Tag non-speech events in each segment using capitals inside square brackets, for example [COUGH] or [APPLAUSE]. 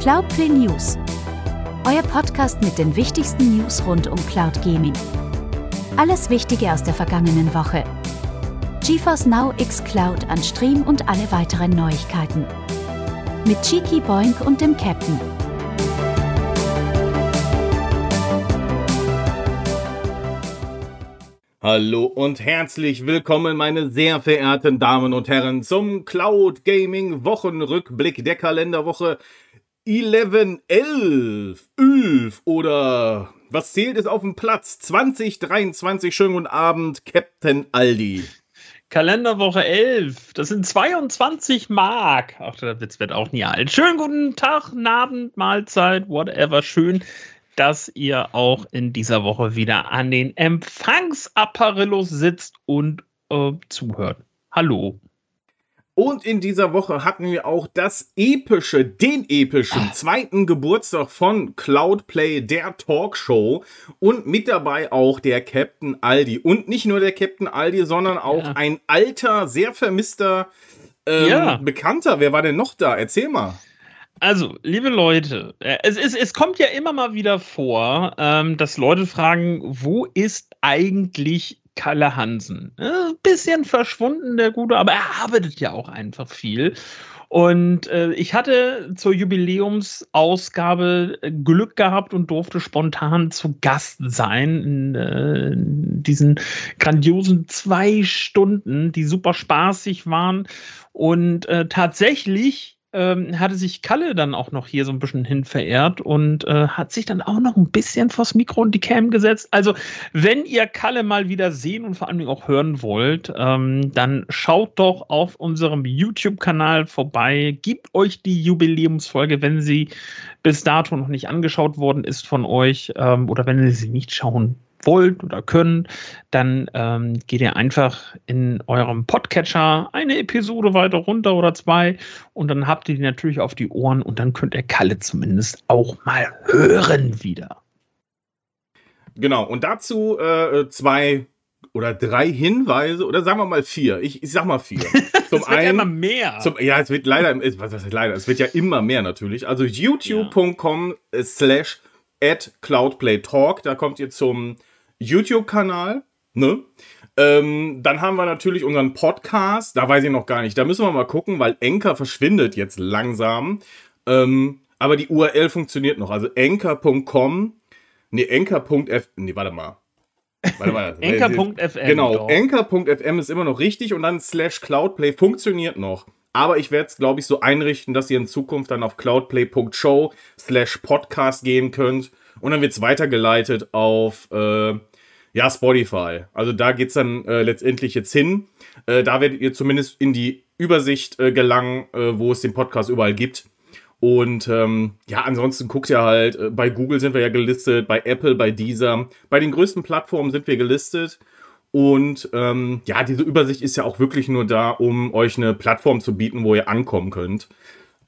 Cloudplay News. Euer Podcast mit den wichtigsten News rund um Cloud Gaming. Alles Wichtige aus der vergangenen Woche. GeForce Now X Cloud an Stream und alle weiteren Neuigkeiten. Mit Cheeky Boink und dem Captain. Hallo und herzlich willkommen, meine sehr verehrten Damen und Herren, zum Cloud Gaming Wochenrückblick der Kalenderwoche 11, 11, 11 oder was zählt es auf dem Platz? 2023. Schönen guten Abend, Captain Aldi. Kalenderwoche 11, das sind 22 Mark. Ach, der Witz wird auch nie alt. Schönen guten Tag, Abend, Mahlzeit, whatever. Schön, dass ihr auch in dieser Woche wieder an den Empfangsapparillos sitzt und äh, zuhört. Hallo. Und in dieser Woche hatten wir auch das epische, den epischen zweiten Geburtstag von Cloudplay, der Talkshow. Und mit dabei auch der Captain Aldi. Und nicht nur der Captain Aldi, sondern auch ja. ein alter, sehr vermisster ähm, ja. Bekannter. Wer war denn noch da? Erzähl mal. Also, liebe Leute, äh, es, es, es kommt ja immer mal wieder vor, ähm, dass Leute fragen, wo ist eigentlich Kalle Hansen? Äh, bisschen verschwunden, der Gute, aber er arbeitet ja auch einfach viel. Und äh, ich hatte zur Jubiläumsausgabe äh, Glück gehabt und durfte spontan zu Gast sein in, äh, diesen grandiosen zwei Stunden, die super spaßig waren. Und äh, tatsächlich ähm, hatte sich Kalle dann auch noch hier so ein bisschen hin verehrt und äh, hat sich dann auch noch ein bisschen vors Mikro und die Cam gesetzt. Also, wenn ihr Kalle mal wieder sehen und vor allem auch hören wollt, ähm, dann schaut doch auf unserem YouTube-Kanal vorbei. Gebt euch die Jubiläumsfolge, wenn sie bis dato noch nicht angeschaut worden ist von euch ähm, oder wenn ihr sie nicht schauen wollt oder könnt, dann ähm, geht ihr einfach in eurem Podcatcher eine Episode weiter runter oder zwei und dann habt ihr die natürlich auf die Ohren und dann könnt ihr Kalle zumindest auch mal hören wieder. Genau, und dazu äh, zwei oder drei Hinweise oder sagen wir mal vier. Ich, ich sag mal vier. [LAUGHS] Zum es wird einen, ja immer mehr. Zum, ja, es wird leider, was heißt leider, es wird ja immer mehr natürlich. Also youtube.com slash at cloudplaytalk, da kommt ihr zum YouTube-Kanal, ne? Ähm, dann haben wir natürlich unseren Podcast, da weiß ich noch gar nicht, da müssen wir mal gucken, weil Enker verschwindet jetzt langsam. Ähm, aber die URL funktioniert noch, also enker.com, nee, enker.f, nee, warte mal. Warte mal. [LAUGHS] Enker.fm. Genau, enker.fm ist immer noch richtig und dann slash cloudplay funktioniert noch. Aber ich werde es, glaube ich, so einrichten, dass ihr in Zukunft dann auf cloudplay.show slash podcast gehen könnt. Und dann wird es weitergeleitet auf äh, ja, Spotify. Also da geht es dann äh, letztendlich jetzt hin. Äh, da werdet ihr zumindest in die Übersicht äh, gelangen, äh, wo es den Podcast überall gibt. Und ähm, ja, ansonsten guckt ihr halt, äh, bei Google sind wir ja gelistet, bei Apple, bei Deezer. Bei den größten Plattformen sind wir gelistet. Und ähm, ja, diese Übersicht ist ja auch wirklich nur da, um euch eine Plattform zu bieten, wo ihr ankommen könnt.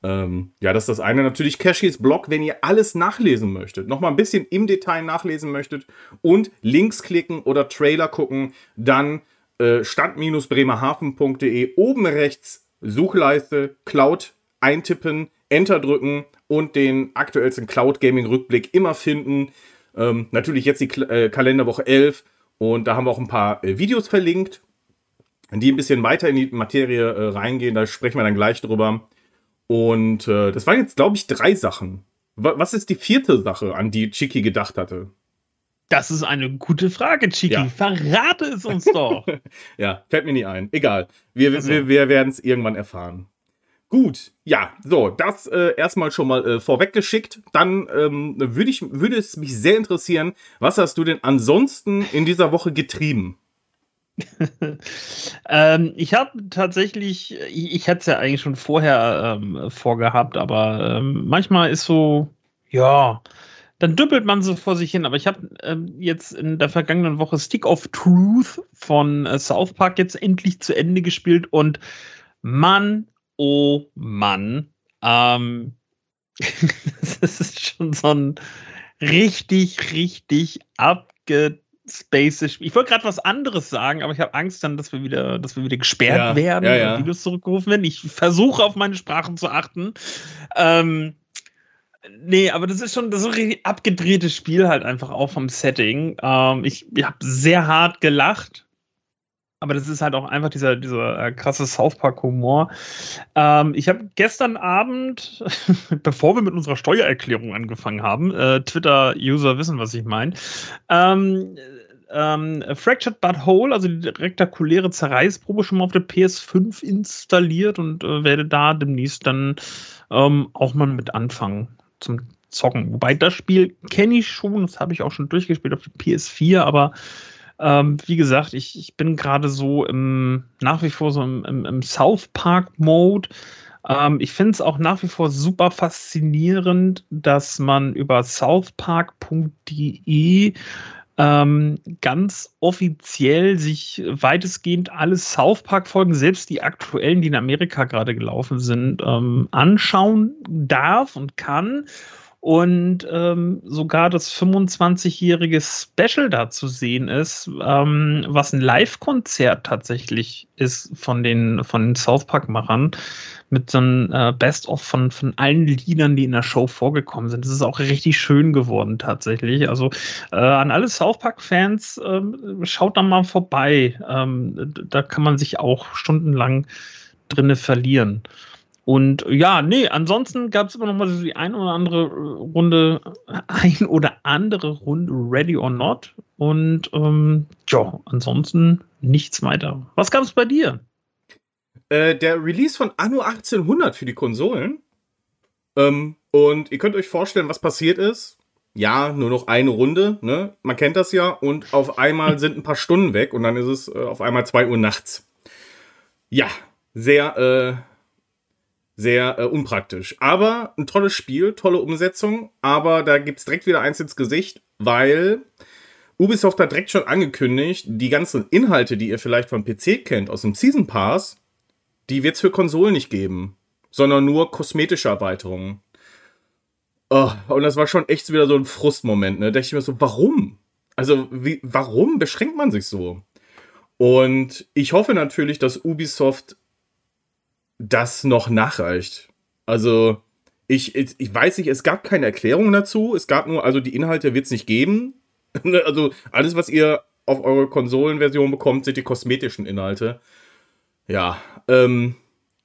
Ähm, ja, das ist das eine. Natürlich Cashys Blog, wenn ihr alles nachlesen möchtet, nochmal ein bisschen im Detail nachlesen möchtet und Links klicken oder Trailer gucken, dann äh, stand-bremerhaven.de oben rechts Suchleiste, Cloud eintippen, Enter drücken und den aktuellsten Cloud Gaming Rückblick immer finden. Ähm, natürlich jetzt die Kl äh, Kalenderwoche 11 und da haben wir auch ein paar äh, Videos verlinkt, die ein bisschen weiter in die Materie äh, reingehen. Da sprechen wir dann gleich drüber. Und äh, das waren jetzt, glaube ich, drei Sachen. Was ist die vierte Sache, an die Chiki gedacht hatte? Das ist eine gute Frage, Chiki. Ja. Verrate es uns doch. [LAUGHS] ja, fällt mir nie ein. Egal. Wir, also. wir, wir werden es irgendwann erfahren. Gut, ja, so, das äh, erstmal schon mal äh, vorweggeschickt. Dann ähm, würde ich, würde es mich sehr interessieren, was hast du denn ansonsten in dieser Woche getrieben? [LAUGHS] ähm, ich habe tatsächlich, ich, ich hätte es ja eigentlich schon vorher ähm, vorgehabt, aber ähm, manchmal ist so, ja, dann düppelt man so vor sich hin. Aber ich habe ähm, jetzt in der vergangenen Woche Stick of Truth von äh, South Park jetzt endlich zu Ende gespielt und Mann, oh Mann, ähm, [LAUGHS] das ist schon so ein richtig, richtig abge Space. Ich wollte gerade was anderes sagen, aber ich habe Angst dann, dass wir wieder, dass wir wieder gesperrt ja, werden ja, ja. und Videos zurückgerufen werden. Ich versuche auf meine Sprachen zu achten. Ähm, Nee, aber das ist schon das ist ein richtig abgedrehtes Spiel halt einfach auch vom Setting. Ähm, ich ich habe sehr hart gelacht. Aber das ist halt auch einfach dieser, dieser äh, krasse South Park-Humor. Ähm, ich habe gestern Abend, [LAUGHS] bevor wir mit unserer Steuererklärung angefangen haben, äh, Twitter-User wissen, was ich meine, ähm, ähm, Fractured But Whole, also die rektakuläre Zerreißprobe, schon mal auf der PS5 installiert und äh, werde da demnächst dann ähm, auch mal mit anfangen zum Zocken. Wobei das Spiel kenne ich schon, das habe ich auch schon durchgespielt auf der PS4, aber ähm, wie gesagt, ich, ich bin gerade so im, nach wie vor so im, im, im South Park-Mode. Ähm, ich finde es auch nach wie vor super faszinierend, dass man über southpark.de ähm, ganz offiziell sich weitestgehend alle South Park-Folgen, selbst die aktuellen, die in Amerika gerade gelaufen sind, ähm, anschauen darf und kann. Und ähm, sogar das 25-jährige Special da zu sehen ist, ähm, was ein Live-Konzert tatsächlich ist von den, von den South Park-Machern mit so einem äh, Best-of von, von allen Liedern, die in der Show vorgekommen sind. Das ist auch richtig schön geworden tatsächlich. Also äh, an alle South Park-Fans, äh, schaut da mal vorbei. Ähm, da kann man sich auch stundenlang drinne verlieren. Und ja, nee, ansonsten gab es immer noch mal so die ein oder andere Runde, [LAUGHS] ein oder andere Runde Ready or Not. Und ähm, ja, ansonsten nichts weiter. Was gab es bei dir? Äh, der Release von Anno 1800 für die Konsolen. Ähm, und ihr könnt euch vorstellen, was passiert ist. Ja, nur noch eine Runde, ne? Man kennt das ja. Und auf einmal sind ein paar Stunden weg und dann ist es äh, auf einmal 2 Uhr nachts. Ja, sehr, äh, sehr äh, unpraktisch. Aber ein tolles Spiel, tolle Umsetzung. Aber da gibt es direkt wieder eins ins Gesicht, weil Ubisoft hat direkt schon angekündigt, die ganzen Inhalte, die ihr vielleicht vom PC kennt, aus dem Season Pass, die wird es für Konsolen nicht geben, sondern nur kosmetische Erweiterungen. Oh, und das war schon echt wieder so ein Frustmoment, ne? Da dachte ich mir so, warum? Also, wie, warum beschränkt man sich so? Und ich hoffe natürlich, dass Ubisoft das noch nachreicht. Also, ich, ich weiß nicht, es gab keine Erklärung dazu. Es gab nur, also die Inhalte wird es nicht geben. [LAUGHS] also, alles, was ihr auf eure Konsolenversion bekommt, sind die kosmetischen Inhalte. Ja, ähm,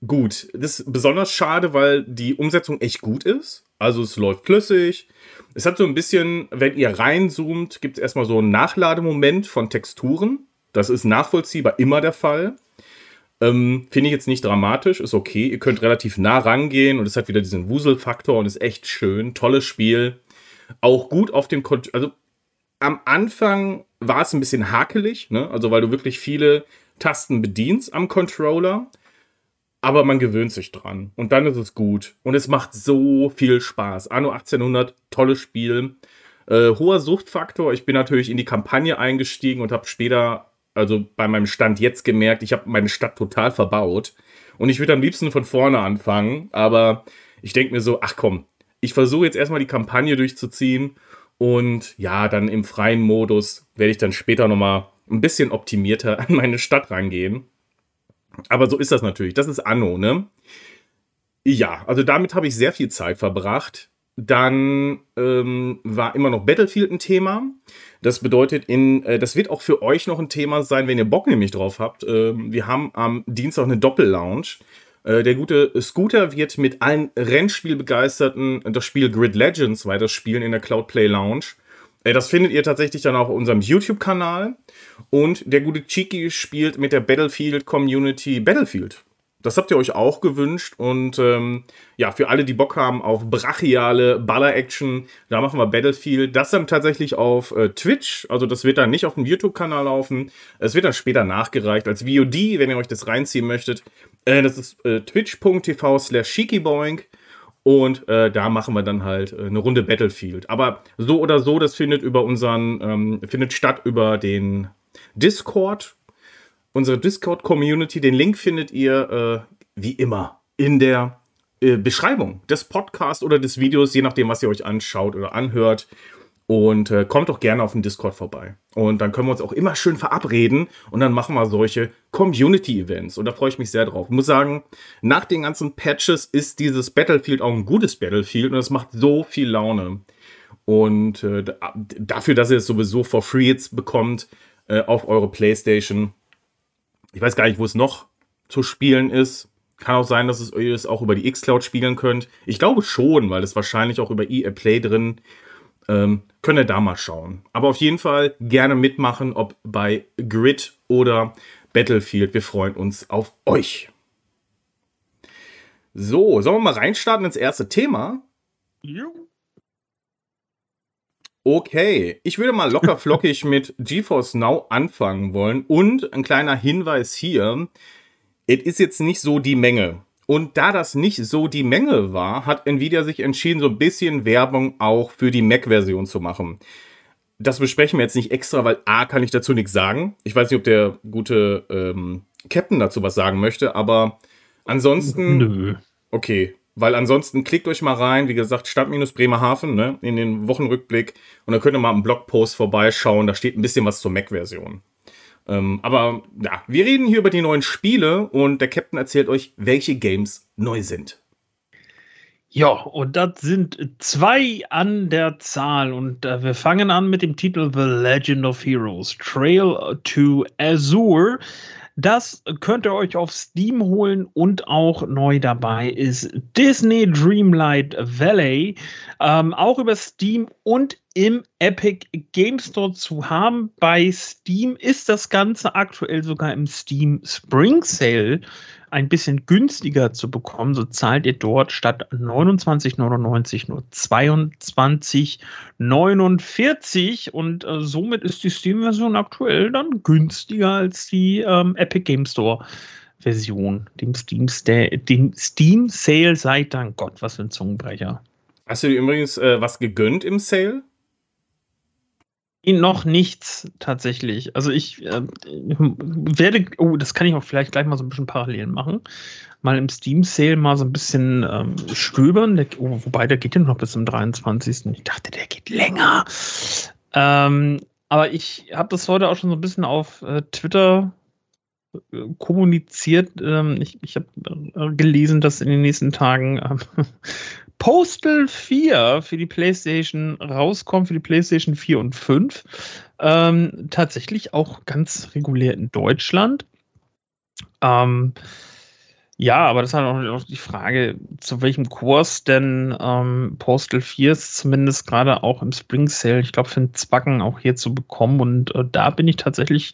gut. Das ist besonders schade, weil die Umsetzung echt gut ist. Also es läuft flüssig. Es hat so ein bisschen, wenn ihr reinzoomt, gibt es erstmal so einen Nachlademoment von Texturen. Das ist nachvollziehbar immer der Fall. Ähm, Finde ich jetzt nicht dramatisch, ist okay. Ihr könnt relativ nah rangehen und es hat wieder diesen Wuselfaktor und ist echt schön. Tolles Spiel. Auch gut auf dem Kon Also am Anfang war es ein bisschen hakelig, ne? Also weil du wirklich viele Tasten bedienst am Controller. Aber man gewöhnt sich dran. Und dann ist es gut. Und es macht so viel Spaß. Anno 1800, tolles Spiel. Äh, hoher Suchtfaktor. Ich bin natürlich in die Kampagne eingestiegen und habe später, also bei meinem Stand jetzt gemerkt, ich habe meine Stadt total verbaut. Und ich würde am liebsten von vorne anfangen. Aber ich denke mir so, ach komm, ich versuche jetzt erstmal die Kampagne durchzuziehen. Und ja, dann im freien Modus werde ich dann später nochmal ein bisschen optimierter an meine Stadt rangehen. Aber so ist das natürlich. Das ist Anno, ne? Ja, also damit habe ich sehr viel Zeit verbracht. Dann ähm, war immer noch Battlefield ein Thema. Das bedeutet, in, äh, das wird auch für euch noch ein Thema sein, wenn ihr Bock nämlich drauf habt. Ähm, wir haben am Dienstag eine Doppel-Lounge. Äh, der gute Scooter wird mit allen Rennspielbegeisterten das Spiel Grid Legends weiter spielen in der Cloud Play Lounge. Äh, das findet ihr tatsächlich dann auch auf unserem YouTube-Kanal. Und der gute Chiki spielt mit der Battlefield-Community Battlefield. Das habt ihr euch auch gewünscht. Und ähm, ja, für alle, die Bock haben auf brachiale Baller-Action, da machen wir Battlefield. Das dann tatsächlich auf äh, Twitch. Also das wird dann nicht auf dem YouTube-Kanal laufen. Es wird dann später nachgereicht als VOD, wenn ihr euch das reinziehen möchtet. Äh, das ist äh, twitch.tv slash shikiboing. Und äh, da machen wir dann halt äh, eine Runde Battlefield. Aber so oder so, das findet über unseren, ähm, findet statt über den Discord. Unsere Discord-Community. Den Link findet ihr äh, wie immer in der äh, Beschreibung des Podcasts oder des Videos, je nachdem, was ihr euch anschaut oder anhört. Und äh, kommt doch gerne auf den Discord vorbei. Und dann können wir uns auch immer schön verabreden und dann machen wir solche Community-Events. Und da freue ich mich sehr drauf. Ich muss sagen, nach den ganzen Patches ist dieses Battlefield auch ein gutes Battlefield und es macht so viel Laune. Und äh, dafür, dass ihr es sowieso for free jetzt bekommt äh, auf eure Playstation. Ich weiß gar nicht, wo es noch zu spielen ist. Kann auch sein, dass ihr es auch über die Xcloud spielen könnt. Ich glaube schon, weil es wahrscheinlich auch über EA Play drin ähm, könnt ihr da mal schauen. Aber auf jeden Fall gerne mitmachen, ob bei Grid oder Battlefield. Wir freuen uns auf euch. So, sollen wir mal reinstarten ins erste Thema? Ja. Okay, ich würde mal locker [LAUGHS] flockig mit GeForce Now anfangen wollen. Und ein kleiner Hinweis hier: Es ist jetzt nicht so die Menge. Und da das nicht so die Menge war, hat Nvidia sich entschieden, so ein bisschen Werbung auch für die Mac-Version zu machen. Das besprechen wir jetzt nicht extra, weil A kann ich dazu nichts sagen. Ich weiß nicht, ob der gute ähm, Captain dazu was sagen möchte, aber ansonsten. Nö. Okay, weil ansonsten klickt euch mal rein, wie gesagt, Stadt-Bremerhaven, ne, in den Wochenrückblick und dann könnt ihr mal im Blogpost vorbeischauen, da steht ein bisschen was zur Mac-Version. Ähm, aber ja, wir reden hier über die neuen Spiele und der Captain erzählt euch, welche Games neu sind. Ja, und das sind zwei an der Zahl. Und äh, wir fangen an mit dem Titel The Legend of Heroes Trail to Azure. Das könnt ihr euch auf Steam holen und auch neu dabei ist Disney Dreamlight Valley. Ähm, auch über Steam und im Epic Game Store zu haben. Bei Steam ist das Ganze aktuell sogar im Steam Spring Sale ein bisschen günstiger zu bekommen, so zahlt ihr dort statt 29,99 nur 22,49 und äh, somit ist die Steam-Version aktuell dann günstiger als die ähm, Epic Game Store. Version, dem Steam, dem Steam Sale sei Dank Gott, was für ein Zungenbrecher. Hast du dir übrigens äh, was gegönnt im Sale? Noch nichts tatsächlich. Also ich äh, werde, oh, das kann ich auch vielleicht gleich mal so ein bisschen parallel machen. Mal im Steam Sale mal so ein bisschen ähm, stöbern. Der, oh, wobei der geht ja noch bis zum 23. Ich dachte, der geht länger. Ähm, aber ich habe das heute auch schon so ein bisschen auf äh, Twitter äh, kommuniziert. Ähm, ich ich habe äh, gelesen, dass in den nächsten Tagen ähm, Postal 4 für die PlayStation rauskommt, für die PlayStation 4 und 5. Ähm, tatsächlich auch ganz regulär in Deutschland. Ähm, ja, aber das ist halt auch die Frage, zu welchem Kurs denn ähm, Postal 4 ist, zumindest gerade auch im Spring Sale, ich glaube, für den Zwacken auch hier zu bekommen. Und äh, da bin ich tatsächlich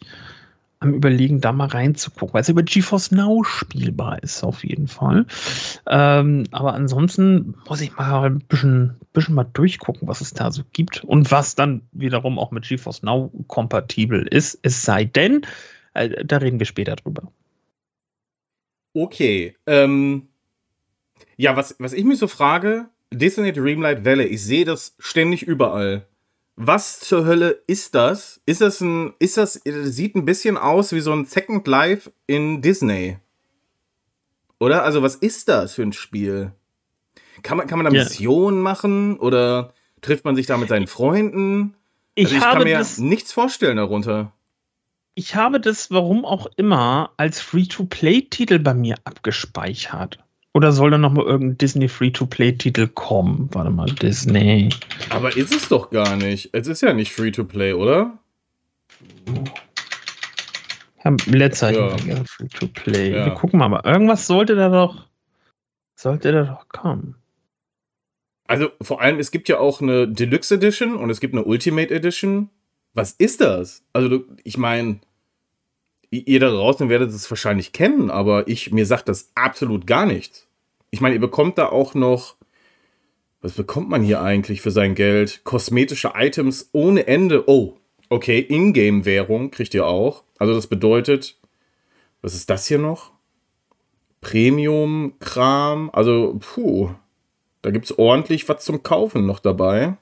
am Überlegen, da mal reinzugucken, weil es über GeForce Now spielbar ist, auf jeden Fall. Ähm, aber ansonsten muss ich mal ein bisschen, bisschen mal durchgucken, was es da so gibt und was dann wiederum auch mit GeForce Now kompatibel ist. Es sei denn, äh, da reden wir später drüber. Okay. Ähm, ja, was, was ich mich so frage, Disney Dreamlight Valley, ich sehe das ständig überall was zur Hölle ist das? Ist das ein, ist das, sieht ein bisschen aus wie so ein Second Life in Disney. Oder? Also, was ist das für ein Spiel? Kann man, kann man da yeah. Missionen machen? Oder trifft man sich da mit seinen Freunden? Ich, also ich kann mir nichts vorstellen darunter. Ich habe das, warum auch immer, als Free-to-Play-Titel bei mir abgespeichert. Oder soll da noch mal irgendein Disney Free-to-Play-Titel kommen? Warte mal, Disney. Aber ist es doch gar nicht. Es ist ja nicht Free-to-Play, oder? Ja, letzter ja. Free-to-Play. Ja. Wir gucken mal, aber irgendwas sollte da doch, sollte da doch kommen. Also vor allem, es gibt ja auch eine Deluxe Edition und es gibt eine Ultimate Edition. Was ist das? Also ich meine, ihr da draußen werdet es wahrscheinlich kennen, aber ich, mir sagt das absolut gar nichts. Ich meine, ihr bekommt da auch noch, was bekommt man hier eigentlich für sein Geld? Kosmetische Items ohne Ende. Oh, okay, Ingame-Währung kriegt ihr auch. Also das bedeutet, was ist das hier noch? Premium-Kram. Also, puh, da gibt es ordentlich was zum Kaufen noch dabei.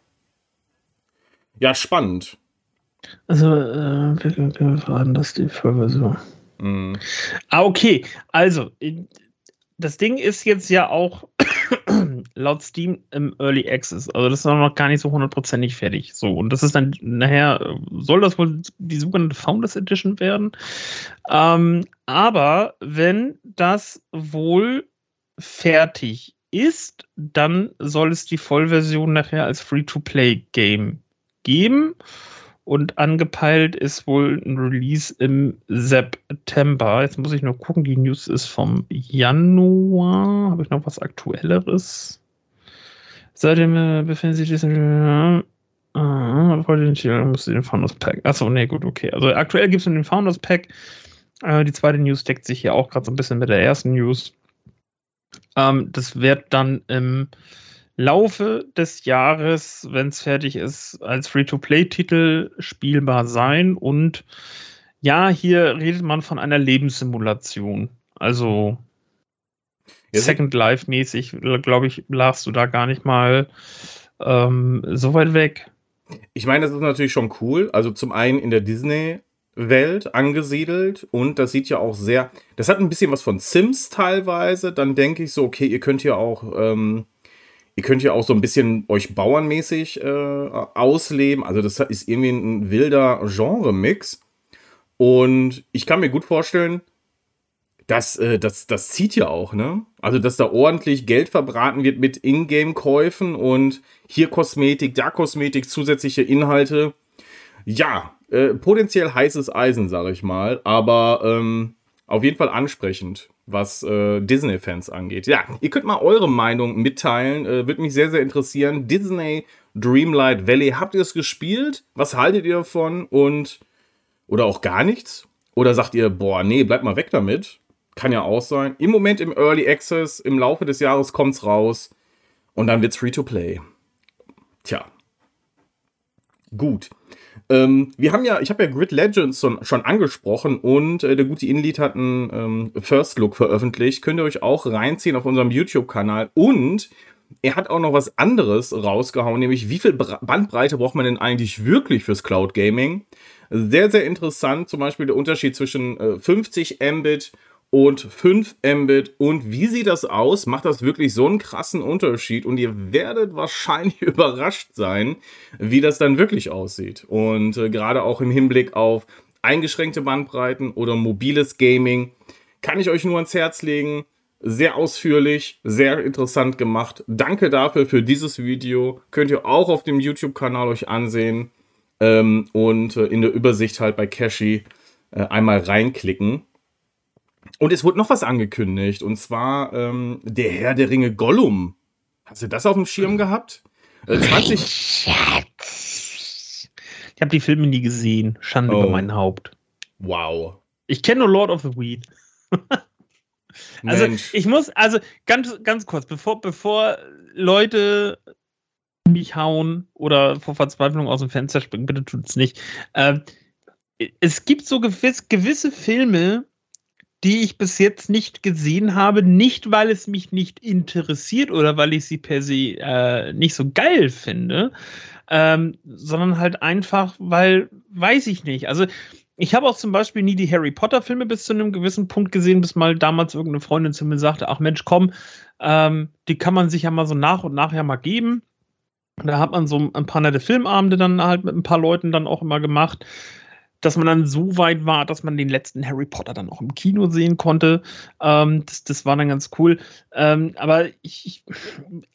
Ja, spannend. Also, äh, wir waren das die Version. Mhm. Ah, okay. Also, das Ding ist jetzt ja auch, [COUGHS] laut Steam im Early Access. Also das ist noch gar nicht so hundertprozentig fertig. So, und das ist dann nachher, soll das wohl die sogenannte Founders Edition werden. Ähm, aber wenn das wohl fertig ist, dann soll es die Vollversion nachher als Free-to-Play-Game geben. Und angepeilt ist wohl ein Release im September. Jetzt muss ich nur gucken, die News ist vom Januar. Habe ich noch was Aktuelleres? Seitdem äh, befinden sich diese. Äh, äh, muss den Founders Pack. Achso, nee, gut, okay. Also aktuell gibt es den Founders Pack. Äh, die zweite News deckt sich hier auch gerade so ein bisschen mit der ersten News. Ähm, das wird dann im Laufe des Jahres, wenn es fertig ist, als Free-to-Play-Titel spielbar sein. Und ja, hier redet man von einer Lebenssimulation. Also Second Life-mäßig, glaube ich, lagst du da gar nicht mal ähm, so weit weg. Ich meine, das ist natürlich schon cool. Also zum einen in der Disney Welt angesiedelt und das sieht ja auch sehr, das hat ein bisschen was von Sims teilweise. Dann denke ich so, okay, ihr könnt ja auch, ähm, ihr könnt ja auch so ein bisschen euch bauernmäßig äh, ausleben. Also das ist irgendwie ein wilder Genre-Mix und ich kann mir gut vorstellen, dass äh, das, das zieht ja auch, ne? Also dass da ordentlich Geld verbraten wird mit Ingame-Käufen und hier Kosmetik, da Kosmetik, zusätzliche Inhalte. Ja, äh, potenziell heißes Eisen, sag ich mal, aber ähm, auf jeden Fall ansprechend, was äh, Disney-Fans angeht. Ja, ihr könnt mal eure Meinung mitteilen, äh, würde mich sehr, sehr interessieren. Disney Dreamlight Valley, habt ihr es gespielt? Was haltet ihr davon? Und, oder auch gar nichts? Oder sagt ihr, boah, nee, bleibt mal weg damit? Kann ja auch sein. Im Moment im Early Access, im Laufe des Jahres kommt's raus und dann wird's free to play. Tja. Gut. Ähm, wir haben ja, ich habe ja Grid Legends schon, angesprochen und äh, der gute Inlead hat einen ähm, First Look veröffentlicht. Könnt ihr euch auch reinziehen auf unserem YouTube-Kanal. Und er hat auch noch was anderes rausgehauen, nämlich wie viel Bandbreite braucht man denn eigentlich wirklich fürs Cloud Gaming? Sehr, sehr interessant, zum Beispiel der Unterschied zwischen äh, 50 Mbit und 5 Mbit. Und wie sieht das aus? Macht das wirklich so einen krassen Unterschied? Und ihr werdet wahrscheinlich [LAUGHS] überrascht sein, wie das dann wirklich aussieht. Und äh, gerade auch im Hinblick auf eingeschränkte Bandbreiten oder mobiles Gaming kann ich euch nur ans Herz legen. Sehr ausführlich, sehr interessant gemacht. Danke dafür für dieses Video. Könnt ihr auch auf dem YouTube-Kanal euch ansehen ähm, und äh, in der Übersicht halt bei Cashy äh, einmal reinklicken. Und es wurde noch was angekündigt, und zwar ähm, der Herr der Ringe Gollum. Hast du das auf dem Schirm gehabt? Äh, 20. Schatz. Ich habe die Filme nie gesehen. Schande oh. über mein Haupt. Wow. Ich kenne nur Lord of the Weed. [LAUGHS] also Mensch. ich muss, also ganz, ganz kurz, bevor, bevor Leute mich hauen oder vor Verzweiflung aus dem Fenster springen, bitte tut es nicht. Äh, es gibt so gewiss, gewisse Filme, die ich bis jetzt nicht gesehen habe, nicht weil es mich nicht interessiert oder weil ich sie per se äh, nicht so geil finde, ähm, sondern halt einfach, weil, weiß ich nicht. Also ich habe auch zum Beispiel nie die Harry Potter-Filme bis zu einem gewissen Punkt gesehen, bis mal damals irgendeine Freundin zu mir sagte, ach Mensch, komm, ähm, die kann man sich ja mal so nach und nach ja mal geben. Da hat man so ein paar nette Filmabende dann halt mit ein paar Leuten dann auch immer gemacht dass man dann so weit war, dass man den letzten Harry Potter dann auch im Kino sehen konnte. Ähm, das, das war dann ganz cool. Ähm, aber ich,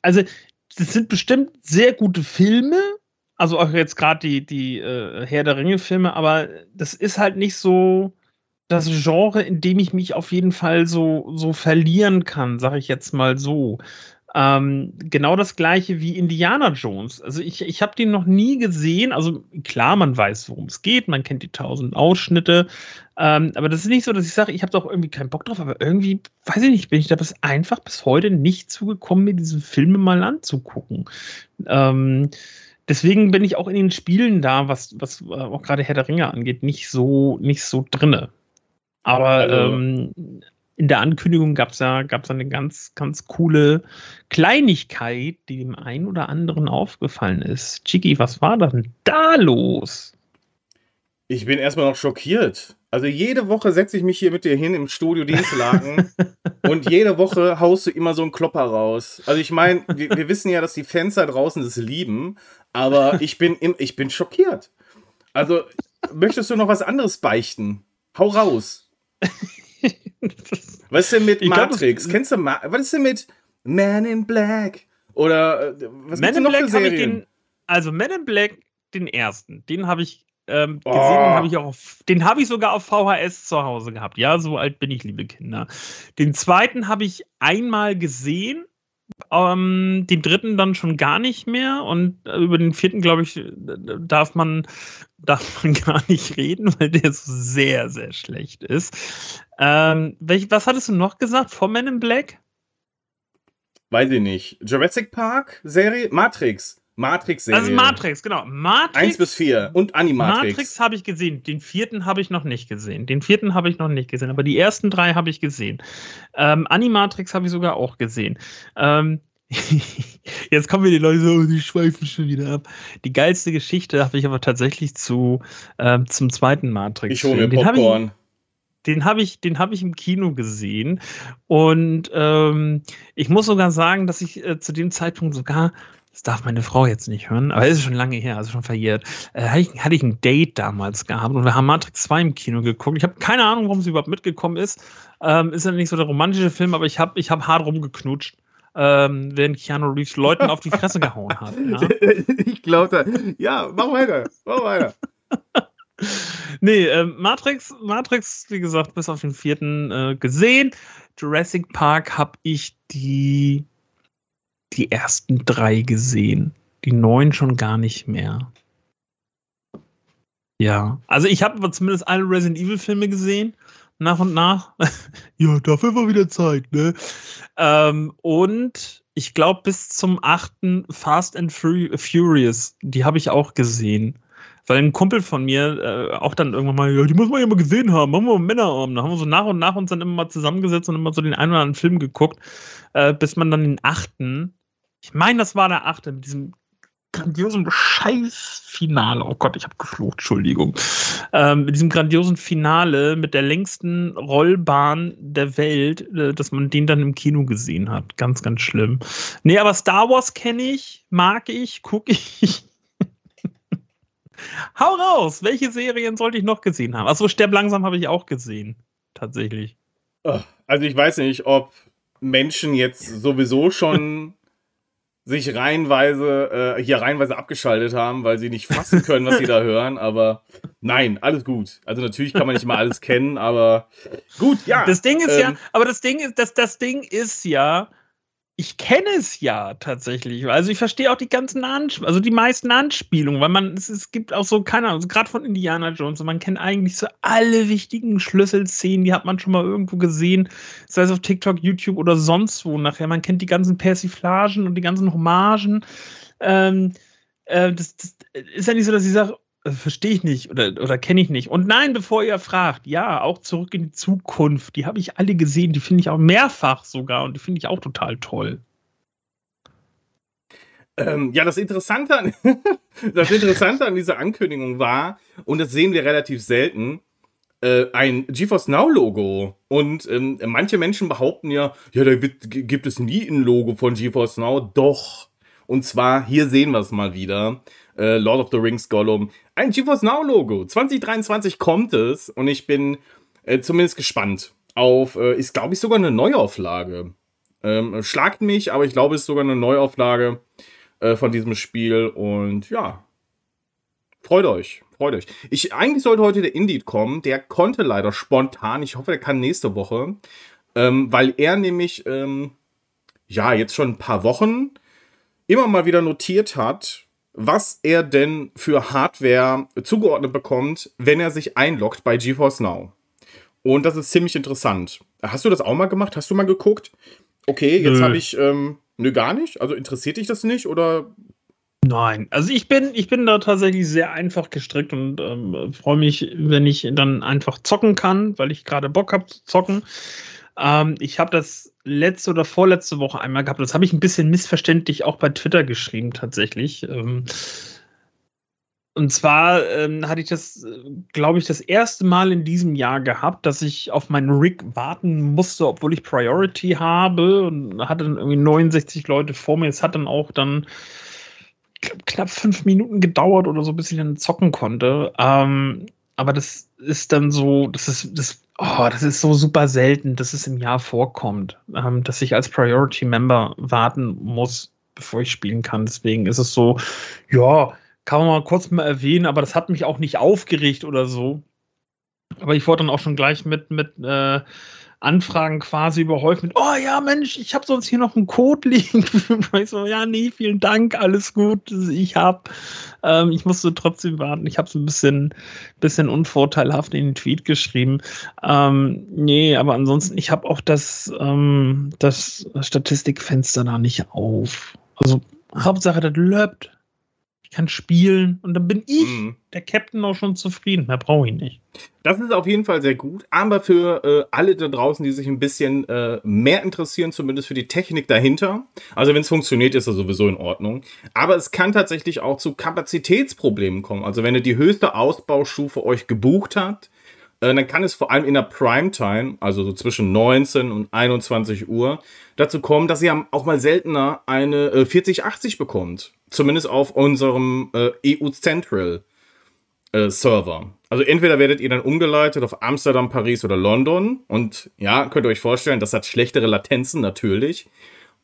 also, das sind bestimmt sehr gute Filme. Also auch jetzt gerade die, die äh, Herr der Ringe-Filme, aber das ist halt nicht so das Genre, in dem ich mich auf jeden Fall so, so verlieren kann, sage ich jetzt mal so. Ähm, genau das gleiche wie Indiana Jones. Also ich, ich habe den noch nie gesehen. Also klar, man weiß, worum es geht, man kennt die tausend Ausschnitte. Ähm, aber das ist nicht so, dass ich sage, ich habe doch irgendwie keinen Bock drauf, aber irgendwie, weiß ich nicht, bin ich da bis einfach bis heute nicht zugekommen, mir diese Filme mal anzugucken. Ähm, deswegen bin ich auch in den Spielen da, was, was äh, auch gerade Herr der Ringe angeht, nicht so, nicht so drinne. Aber also, ähm, in der Ankündigung gab es ja gab's eine ganz, ganz coole Kleinigkeit, die dem einen oder anderen aufgefallen ist. Chiki, was war denn da los? Ich bin erstmal noch schockiert. Also jede Woche setze ich mich hier mit dir hin im Studio Dienstlaken [LAUGHS] Und jede Woche haust du immer so einen Klopper raus. Also ich meine, wir, wir, wissen ja, dass die Fans da draußen das lieben, aber ich bin, im, ich bin schockiert. Also, möchtest du noch was anderes beichten? Hau raus. [LAUGHS] was ist denn mit Matrix? Glaub, Kennst du Ma Was ist denn mit Man in Black? Oder äh, was Man in noch Black für Serien? Den, also Man in Black, den ersten, den habe ich ähm, oh. gesehen, den habe ich auch auf, den habe ich sogar auf VHS zu Hause gehabt. Ja, so alt bin ich, liebe Kinder. Den zweiten habe ich einmal gesehen, ähm, den dritten dann schon gar nicht mehr und äh, über den vierten, glaube ich, darf man, [LAUGHS] darf man gar nicht reden, weil der so sehr, sehr schlecht ist. Ähm, welch, was hattest du noch gesagt? Vor Men in Black? Weiß ich nicht. Jurassic Park Serie? Matrix. Matrix-Serie. Also Matrix, genau. Matrix. 1 bis 4 und Animatrix. Matrix habe ich gesehen. Den vierten habe ich noch nicht gesehen. Den vierten habe ich noch nicht gesehen. Aber die ersten drei habe ich gesehen. Ähm, Animatrix habe ich sogar auch gesehen. Ähm, [LAUGHS] Jetzt kommen wir die Leute so, oh, die schweifen schon wieder ab. Die geilste Geschichte habe ich aber tatsächlich zu, ähm, zum zweiten Matrix. Ich hole mir Popcorn. Den habe ich, den hab ich im Kino gesehen. Und ähm, ich muss sogar sagen, dass ich äh, zu dem Zeitpunkt sogar das darf meine Frau jetzt nicht hören, aber es ist schon lange her, also schon verjährt. Äh, hatte, ich, hatte ich ein Date damals gehabt und wir haben Matrix 2 im Kino geguckt. Ich habe keine Ahnung, warum sie überhaupt mitgekommen ist. Ähm, ist ja nicht so der romantische Film, aber ich habe ich hab hart rumgeknutscht. Ähm, während Keanu Reeves Leuten auf die Fresse gehauen hat. [LAUGHS] Ja? Ich glaube, ja, mach weiter, mach weiter. [LAUGHS] nee, äh, Matrix, Matrix, wie gesagt, bis auf den vierten äh, gesehen. Jurassic Park habe ich die die ersten drei gesehen. Die neun schon gar nicht mehr. Ja, also ich habe zumindest alle Resident Evil Filme gesehen, nach und nach. [LAUGHS] ja, dafür war wieder Zeit, ne? Ähm, und ich glaube bis zum achten Fast and Furious, die habe ich auch gesehen. Weil ein Kumpel von mir äh, auch dann irgendwann mal, ja, die muss man ja mal gesehen haben, machen wir mal Männerarm. Da haben wir so nach und nach uns dann immer mal zusammengesetzt und immer so den einen oder anderen Film geguckt, äh, bis man dann den achten ich meine, das war der achte mit diesem grandiosen Scheißfinale. Oh Gott, ich habe geflucht, Entschuldigung. Ähm, mit diesem grandiosen Finale mit der längsten Rollbahn der Welt, äh, dass man den dann im Kino gesehen hat. Ganz, ganz schlimm. Nee, aber Star Wars kenne ich, mag ich, gucke ich. [LAUGHS] Hau raus! Welche Serien sollte ich noch gesehen haben? Achso, Sterb langsam habe ich auch gesehen. Tatsächlich. Also ich weiß nicht, ob Menschen jetzt sowieso schon [LAUGHS] sich reihenweise, äh, hier reihenweise abgeschaltet haben, weil sie nicht fassen können, was sie da [LAUGHS] hören. Aber nein, alles gut. Also natürlich kann man nicht mal alles kennen, aber gut, ja. Das Ding ist ähm, ja, aber das Ding ist, das, das Ding ist ja, ich kenne es ja tatsächlich. Also ich verstehe auch die ganzen Anspielungen, also die meisten Anspielungen, weil man, es, es gibt auch so, keine Ahnung, also gerade von Indiana Jones, man kennt eigentlich so alle wichtigen Schlüsselszenen, die hat man schon mal irgendwo gesehen, sei es auf TikTok, YouTube oder sonst wo nachher. Man kennt die ganzen Persiflagen und die ganzen Hommagen. Ähm, äh, das, das ist ja nicht so, dass ich sage, verstehe ich nicht oder, oder kenne ich nicht. Und nein, bevor ihr fragt, ja, auch zurück in die Zukunft, die habe ich alle gesehen, die finde ich auch mehrfach sogar und die finde ich auch total toll. Ähm, ja, das Interessante, an, [LAUGHS] das Interessante an dieser Ankündigung war, und das sehen wir relativ selten, äh, ein GeForce Now Logo. Und ähm, manche Menschen behaupten ja, ja, da gibt es nie ein Logo von GeForce Now. Doch. Und zwar, hier sehen wir es mal wieder äh, Lord of the Rings Gollum. Ein GeForce Now Logo. 2023 kommt es und ich bin äh, zumindest gespannt auf, äh, ist glaube ich sogar eine Neuauflage. Ähm, schlagt mich, aber ich glaube, es ist sogar eine Neuauflage äh, von diesem Spiel und ja, freut euch, freut euch. Ich, eigentlich sollte heute der Indeed kommen, der konnte leider spontan, ich hoffe, der kann nächste Woche, ähm, weil er nämlich, ähm, ja, jetzt schon ein paar Wochen immer mal wieder notiert hat, was er denn für Hardware zugeordnet bekommt, wenn er sich einloggt bei GeForce Now. Und das ist ziemlich interessant. Hast du das auch mal gemacht? Hast du mal geguckt? Okay, jetzt habe ich, ähm, nö, gar nicht. Also interessiert dich das nicht oder? Nein, also ich bin, ich bin da tatsächlich sehr einfach gestrickt und ähm, freue mich, wenn ich dann einfach zocken kann, weil ich gerade Bock habe zu zocken. Ähm, ich habe das letzte oder vorletzte Woche einmal gehabt. Das habe ich ein bisschen missverständlich auch bei Twitter geschrieben, tatsächlich. Ähm, Und zwar ähm, hatte ich das, glaube ich, das erste Mal in diesem Jahr gehabt, dass ich auf meinen Rig warten musste, obwohl ich Priority habe und hatte dann irgendwie 69 Leute vor mir. Es hat dann auch dann knapp fünf Minuten gedauert oder so, bis ich dann zocken konnte. Ähm, aber das ist dann so, das ist, das, oh, das ist so super selten, dass es im Jahr vorkommt, ähm, dass ich als Priority Member warten muss, bevor ich spielen kann. Deswegen ist es so, ja, kann man mal kurz mal erwähnen, aber das hat mich auch nicht aufgeregt oder so. Aber ich wurde dann auch schon gleich mit, mit äh, Anfragen quasi überhäuft mit, oh ja, Mensch, ich habe sonst hier noch einen Code liegen. [LAUGHS] ich so, ja, nee, vielen Dank, alles gut, ich hab, ähm, ich musste trotzdem warten. Ich habe es ein bisschen, bisschen unvorteilhaft in den Tweet geschrieben. Ähm, nee, aber ansonsten, ich habe auch das, ähm, das Statistikfenster da nicht auf. Also, Hauptsache, das läuft ich kann spielen und dann bin ich, mhm. der Captain, auch schon zufrieden. Mehr brauche ich nicht. Das ist auf jeden Fall sehr gut. Aber für äh, alle da draußen, die sich ein bisschen äh, mehr interessieren, zumindest für die Technik dahinter, also wenn es funktioniert, ist das sowieso in Ordnung. Aber es kann tatsächlich auch zu Kapazitätsproblemen kommen. Also wenn ihr die höchste Ausbaustufe euch gebucht habt, äh, dann kann es vor allem in der Primetime, also so zwischen 19 und 21 Uhr, dazu kommen, dass ihr auch mal seltener eine äh, 4080 bekommt. Zumindest auf unserem äh, EU Central äh, Server. Also entweder werdet ihr dann umgeleitet auf Amsterdam, Paris oder London. Und ja, könnt ihr euch vorstellen, das hat schlechtere Latenzen natürlich.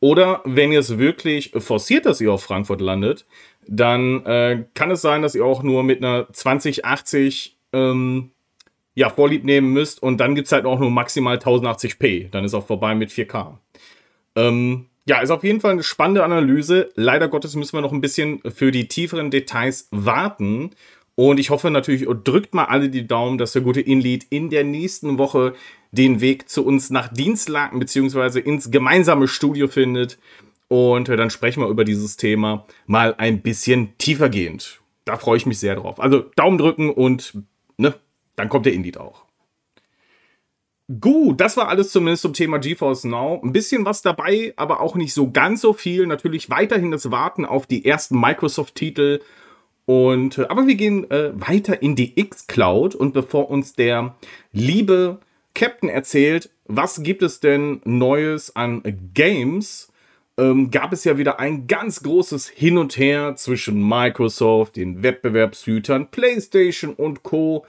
Oder wenn ihr es wirklich forciert, dass ihr auf Frankfurt landet, dann äh, kann es sein, dass ihr auch nur mit einer 2080 ähm, ja, vorlieb nehmen müsst. Und dann gibt es halt auch nur maximal 1080p. Dann ist auch vorbei mit 4K. Ähm, ja, ist auf jeden Fall eine spannende Analyse. Leider Gottes müssen wir noch ein bisschen für die tieferen Details warten. Und ich hoffe natürlich, drückt mal alle die Daumen, dass der gute Inlead in der nächsten Woche den Weg zu uns nach Dienstlaken beziehungsweise ins gemeinsame Studio findet. Und dann sprechen wir über dieses Thema mal ein bisschen tiefergehend. Da freue ich mich sehr drauf. Also Daumen drücken und ne, dann kommt der Inlead auch. Gut, das war alles zumindest zum Thema GeForce Now. Ein bisschen was dabei, aber auch nicht so ganz so viel. Natürlich weiterhin das Warten auf die ersten Microsoft-Titel. Und, äh, aber wir gehen äh, weiter in die X-Cloud. Und bevor uns der liebe Captain erzählt, was gibt es denn Neues an Games, ähm, gab es ja wieder ein ganz großes Hin und Her zwischen Microsoft, den Wettbewerbshütern, PlayStation und Co.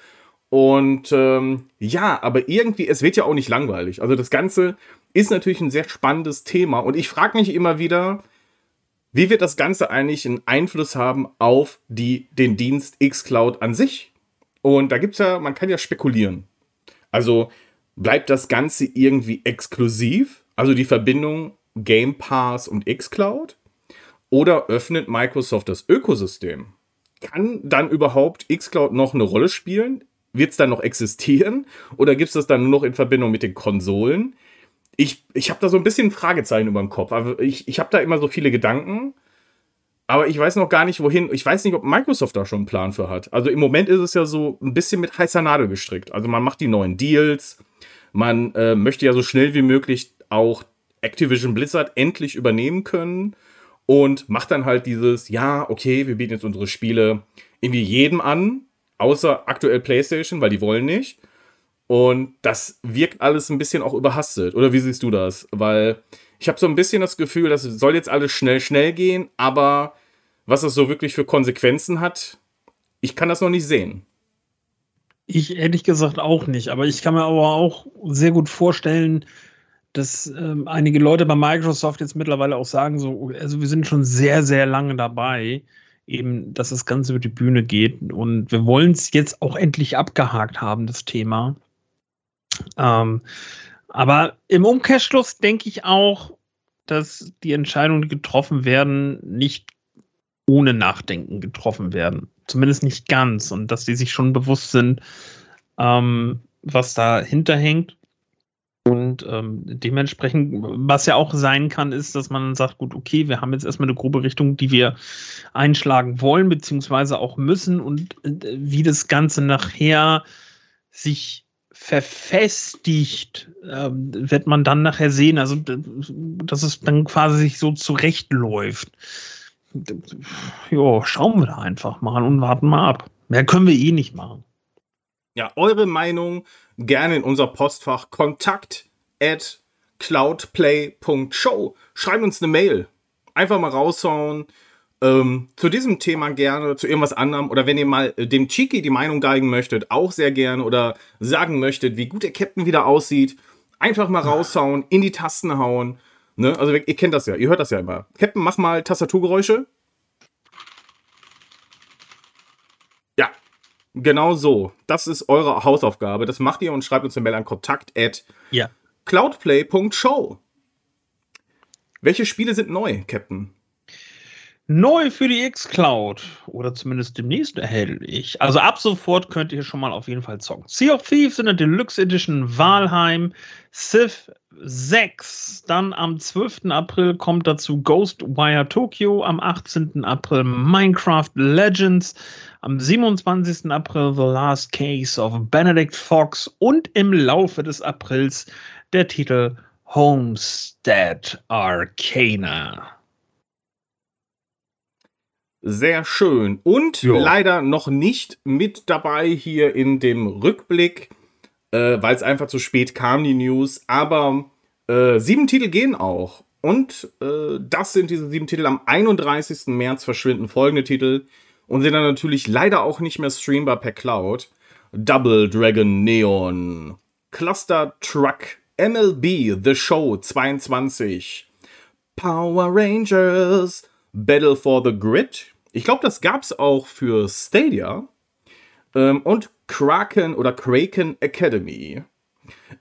Und ähm, ja, aber irgendwie, es wird ja auch nicht langweilig. Also das Ganze ist natürlich ein sehr spannendes Thema. Und ich frage mich immer wieder, wie wird das Ganze eigentlich einen Einfluss haben auf die, den Dienst xCloud an sich? Und da gibt es ja, man kann ja spekulieren. Also bleibt das Ganze irgendwie exklusiv? Also die Verbindung Game Pass und xCloud? Oder öffnet Microsoft das Ökosystem? Kann dann überhaupt xCloud noch eine Rolle spielen? Wird es dann noch existieren oder gibt es das dann nur noch in Verbindung mit den Konsolen? Ich, ich habe da so ein bisschen Fragezeichen über dem Kopf. Also ich, ich habe da immer so viele Gedanken, aber ich weiß noch gar nicht, wohin. Ich weiß nicht, ob Microsoft da schon einen Plan für hat. Also im Moment ist es ja so ein bisschen mit heißer Nadel gestrickt. Also man macht die neuen Deals, man äh, möchte ja so schnell wie möglich auch Activision Blizzard endlich übernehmen können und macht dann halt dieses, ja, okay, wir bieten jetzt unsere Spiele irgendwie jedem an, außer aktuell PlayStation, weil die wollen nicht. Und das wirkt alles ein bisschen auch überhastet. Oder wie siehst du das? Weil ich habe so ein bisschen das Gefühl, das soll jetzt alles schnell, schnell gehen, aber was das so wirklich für Konsequenzen hat, ich kann das noch nicht sehen. Ich ehrlich gesagt auch nicht, aber ich kann mir aber auch sehr gut vorstellen, dass ähm, einige Leute bei Microsoft jetzt mittlerweile auch sagen, so, also wir sind schon sehr, sehr lange dabei eben, dass das Ganze über die Bühne geht. Und wir wollen es jetzt auch endlich abgehakt haben, das Thema. Ähm, aber im Umkehrschluss denke ich auch, dass die Entscheidungen, die getroffen werden, nicht ohne Nachdenken getroffen werden. Zumindest nicht ganz. Und dass die sich schon bewusst sind, ähm, was dahinter hängt. Und ähm, dementsprechend, was ja auch sein kann, ist, dass man sagt, gut, okay, wir haben jetzt erstmal eine grobe Richtung, die wir einschlagen wollen, beziehungsweise auch müssen und äh, wie das Ganze nachher sich verfestigt, äh, wird man dann nachher sehen, also dass es dann quasi sich so zurechtläuft. jo, schauen wir da einfach mal und warten mal ab. Mehr können wir eh nicht machen. Ja, eure Meinung gerne in unser Postfach kontakt at cloudplay.show. Schreibt uns eine Mail. Einfach mal raushauen. Ähm, zu diesem Thema gerne, zu irgendwas anderem. Oder wenn ihr mal äh, dem Chiki die Meinung geigen möchtet, auch sehr gerne. Oder sagen möchtet, wie gut der Captain wieder aussieht. Einfach mal raushauen, in die Tasten hauen. Ne? Also ihr kennt das ja, ihr hört das ja immer. Captain, mach mal Tastaturgeräusche. Ja, genau so. Das ist eure Hausaufgabe. Das macht ihr und schreibt uns eine Mail an kontakt at Ja. cloudplay.show. Welche Spiele sind neu, Captain? Neu für die X-Cloud oder zumindest demnächst erhältlich. Also ab sofort könnt ihr schon mal auf jeden Fall zocken. Sea of Thieves in der Deluxe Edition Valheim, Civ 6. Dann am 12. April kommt dazu Ghostwire Tokyo. Am 18. April Minecraft Legends. Am 27. April The Last Case of Benedict Fox. Und im Laufe des Aprils der Titel Homestead Arcana. Sehr schön. Und Jo. leider noch nicht mit dabei hier in dem Rückblick, äh, weil es einfach zu spät kam, die News. Aber äh, sieben Titel gehen auch. Und äh, das sind diese sieben Titel. Am 31. März verschwinden folgende Titel und sind dann natürlich leider auch nicht mehr streambar per Cloud. Double Dragon Neon, Cluster Truck, MLB The Show 22, Power Rangers, Battle for the Grid. Ich glaube, das gab es auch für Stadia. Ähm, und Kraken oder Kraken Academy.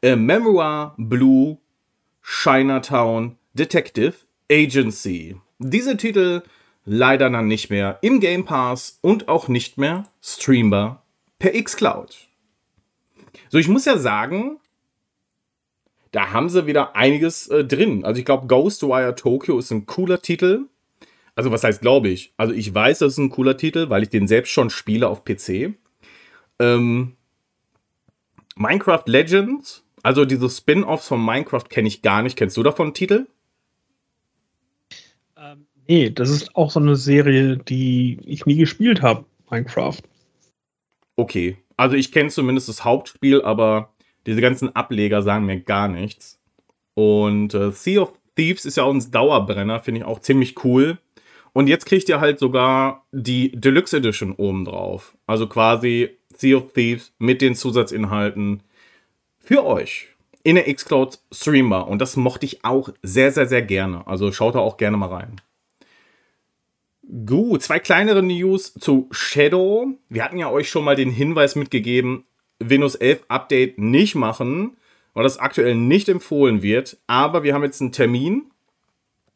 Äh, Memoir Blue, Chinatown, Detective, Agency. Diese Titel leider dann nicht mehr im Game Pass und auch nicht mehr streambar per Xcloud. So, ich muss ja sagen, da haben sie wieder einiges äh, drin. Also ich glaube, Ghostwire Tokyo ist ein cooler Titel. Also was heißt, glaube ich? Also ich weiß, das ist ein cooler Titel, weil ich den selbst schon spiele auf PC. Ähm, Minecraft Legends, also diese Spin-offs von Minecraft kenne ich gar nicht. Kennst du davon einen Titel? Nee, das ist auch so eine Serie, die ich nie gespielt habe, Minecraft. Okay, also ich kenne zumindest das Hauptspiel, aber diese ganzen Ableger sagen mir gar nichts. Und äh, Sea of Thieves ist ja auch ein Dauerbrenner, finde ich auch ziemlich cool. Und jetzt kriegt ihr halt sogar die Deluxe Edition oben drauf. Also quasi Sea of Thieves mit den Zusatzinhalten für euch in der Xcloud streambar. Und das mochte ich auch sehr, sehr, sehr gerne. Also schaut da auch gerne mal rein. Gut, zwei kleinere News zu Shadow. Wir hatten ja euch schon mal den Hinweis mitgegeben, Windows 11 Update nicht machen, weil das aktuell nicht empfohlen wird. Aber wir haben jetzt einen Termin.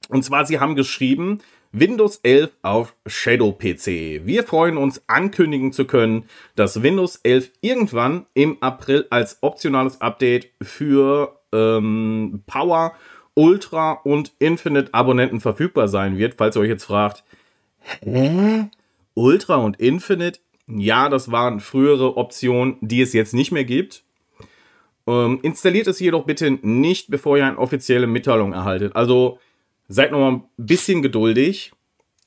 Und zwar, sie haben geschrieben, Windows 11 auf Shadow PC. Wir freuen uns ankündigen zu können, dass Windows 11 irgendwann im April als optionales Update für ähm, Power, Ultra und Infinite Abonnenten verfügbar sein wird. Falls ihr euch jetzt fragt, hä? Ultra und Infinite? Ja, das waren frühere Optionen, die es jetzt nicht mehr gibt. Ähm, installiert es jedoch bitte nicht, bevor ihr eine offizielle Mitteilung erhaltet. Also seid noch mal ein bisschen geduldig.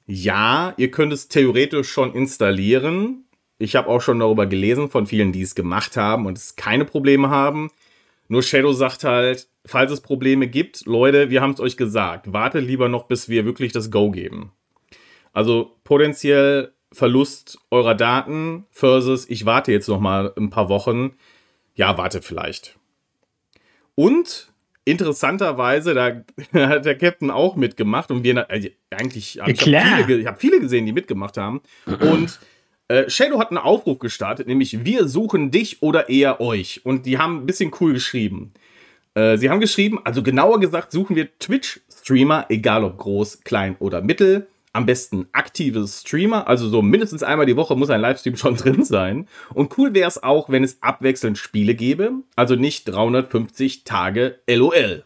Ja, ihr könnt es theoretisch schon installieren. Ich habe auch schon darüber gelesen von vielen, die es gemacht haben und es keine Probleme haben. Nur Shadow sagt halt, falls es Probleme gibt, Leute, wir haben es euch gesagt, wartet lieber noch, bis wir wirklich das Go geben. Also potenziell Verlust eurer Daten versus ich warte jetzt noch mal ein paar Wochen. Ja, wartet vielleicht. Und interessanterweise, da [LAUGHS] hat der Captain auch mitgemacht und wir also eigentlich Ja, ich habe viele, hab viele gesehen, die mitgemacht haben. Und äh, Shadow hat einen Aufruf gestartet, nämlich wir suchen dich oder eher euch. Und die haben ein bisschen cool geschrieben. Äh, sie haben geschrieben, also genauer gesagt, suchen wir Twitch-Streamer, egal ob groß, klein oder mittel. Am besten aktive Streamer, also so mindestens einmal die Woche muss ein Livestream [LAUGHS] schon drin sein. Und cool wäre es auch, wenn es abwechselnd Spiele gäbe, also nicht 350 Tage LOL.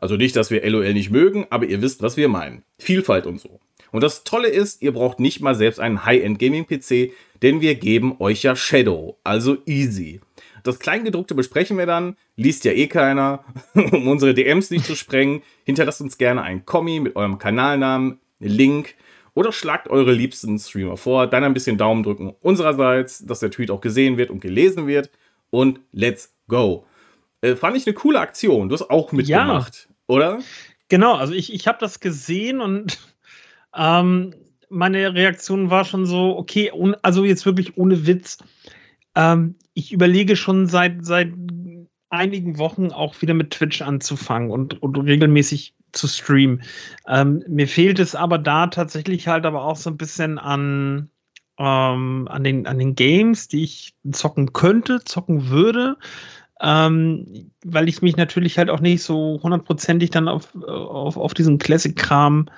Also nicht, dass wir LOL nicht mögen, aber ihr wisst, was wir meinen. Vielfalt und so. Und das Tolle ist, ihr braucht nicht mal selbst einen High-End-Gaming-PC, denn wir geben euch ja Shadow, also easy. Das Kleingedruckte besprechen wir dann, liest ja eh keiner, [LAUGHS] um unsere DMs nicht zu sprengen. Hinterlasst uns gerne einen Kommi mit eurem Kanalnamen, Link oder schlagt eure liebsten Streamer vor, dann ein bisschen Daumen drücken unsererseits, dass der Tweet auch gesehen wird und gelesen wird und let's go. Äh, fand ich eine coole Aktion. Du hast auch mitgemacht, ja. oder? Genau, also ich, ich habe das gesehen und [LAUGHS] ähm, meine Reaktion war schon so, okay, also jetzt wirklich ohne Witz. Ähm, ich überlege schon seit, seit einigen Wochen auch wieder mit Twitch anzufangen und, und regelmäßig zu streamen. Ähm, mir fehlt es aber da tatsächlich halt aber auch so ein bisschen an, ähm, an, den, an den Games, die ich zocken könnte, zocken würde. Ähm, weil ich mich natürlich halt auch nicht so hundertprozentig dann auf, auf, auf diesen Classic-Kram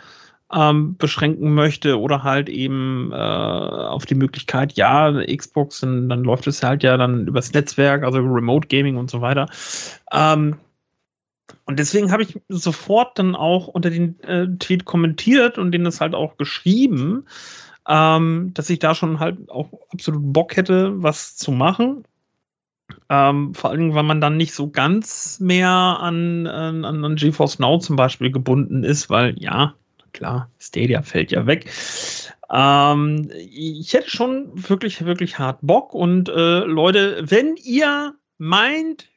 ähm, beschränken möchte oder halt eben äh, auf die Möglichkeit, ja, Xbox, und dann läuft es halt ja dann übers Netzwerk, also Remote Gaming und so weiter. Ähm, und deswegen habe ich sofort dann auch unter den äh, Tweet kommentiert und denen das halt auch geschrieben, ähm, dass ich da schon halt auch absolut Bock hätte, was zu machen. Ähm, vor allem, weil man dann nicht so ganz mehr an, an, an GeForce Now zum Beispiel gebunden ist, weil ja, klar, Stadia fällt ja weg. Ähm, ich hätte schon wirklich, wirklich hart Bock. Und äh, Leute, wenn ihr meint,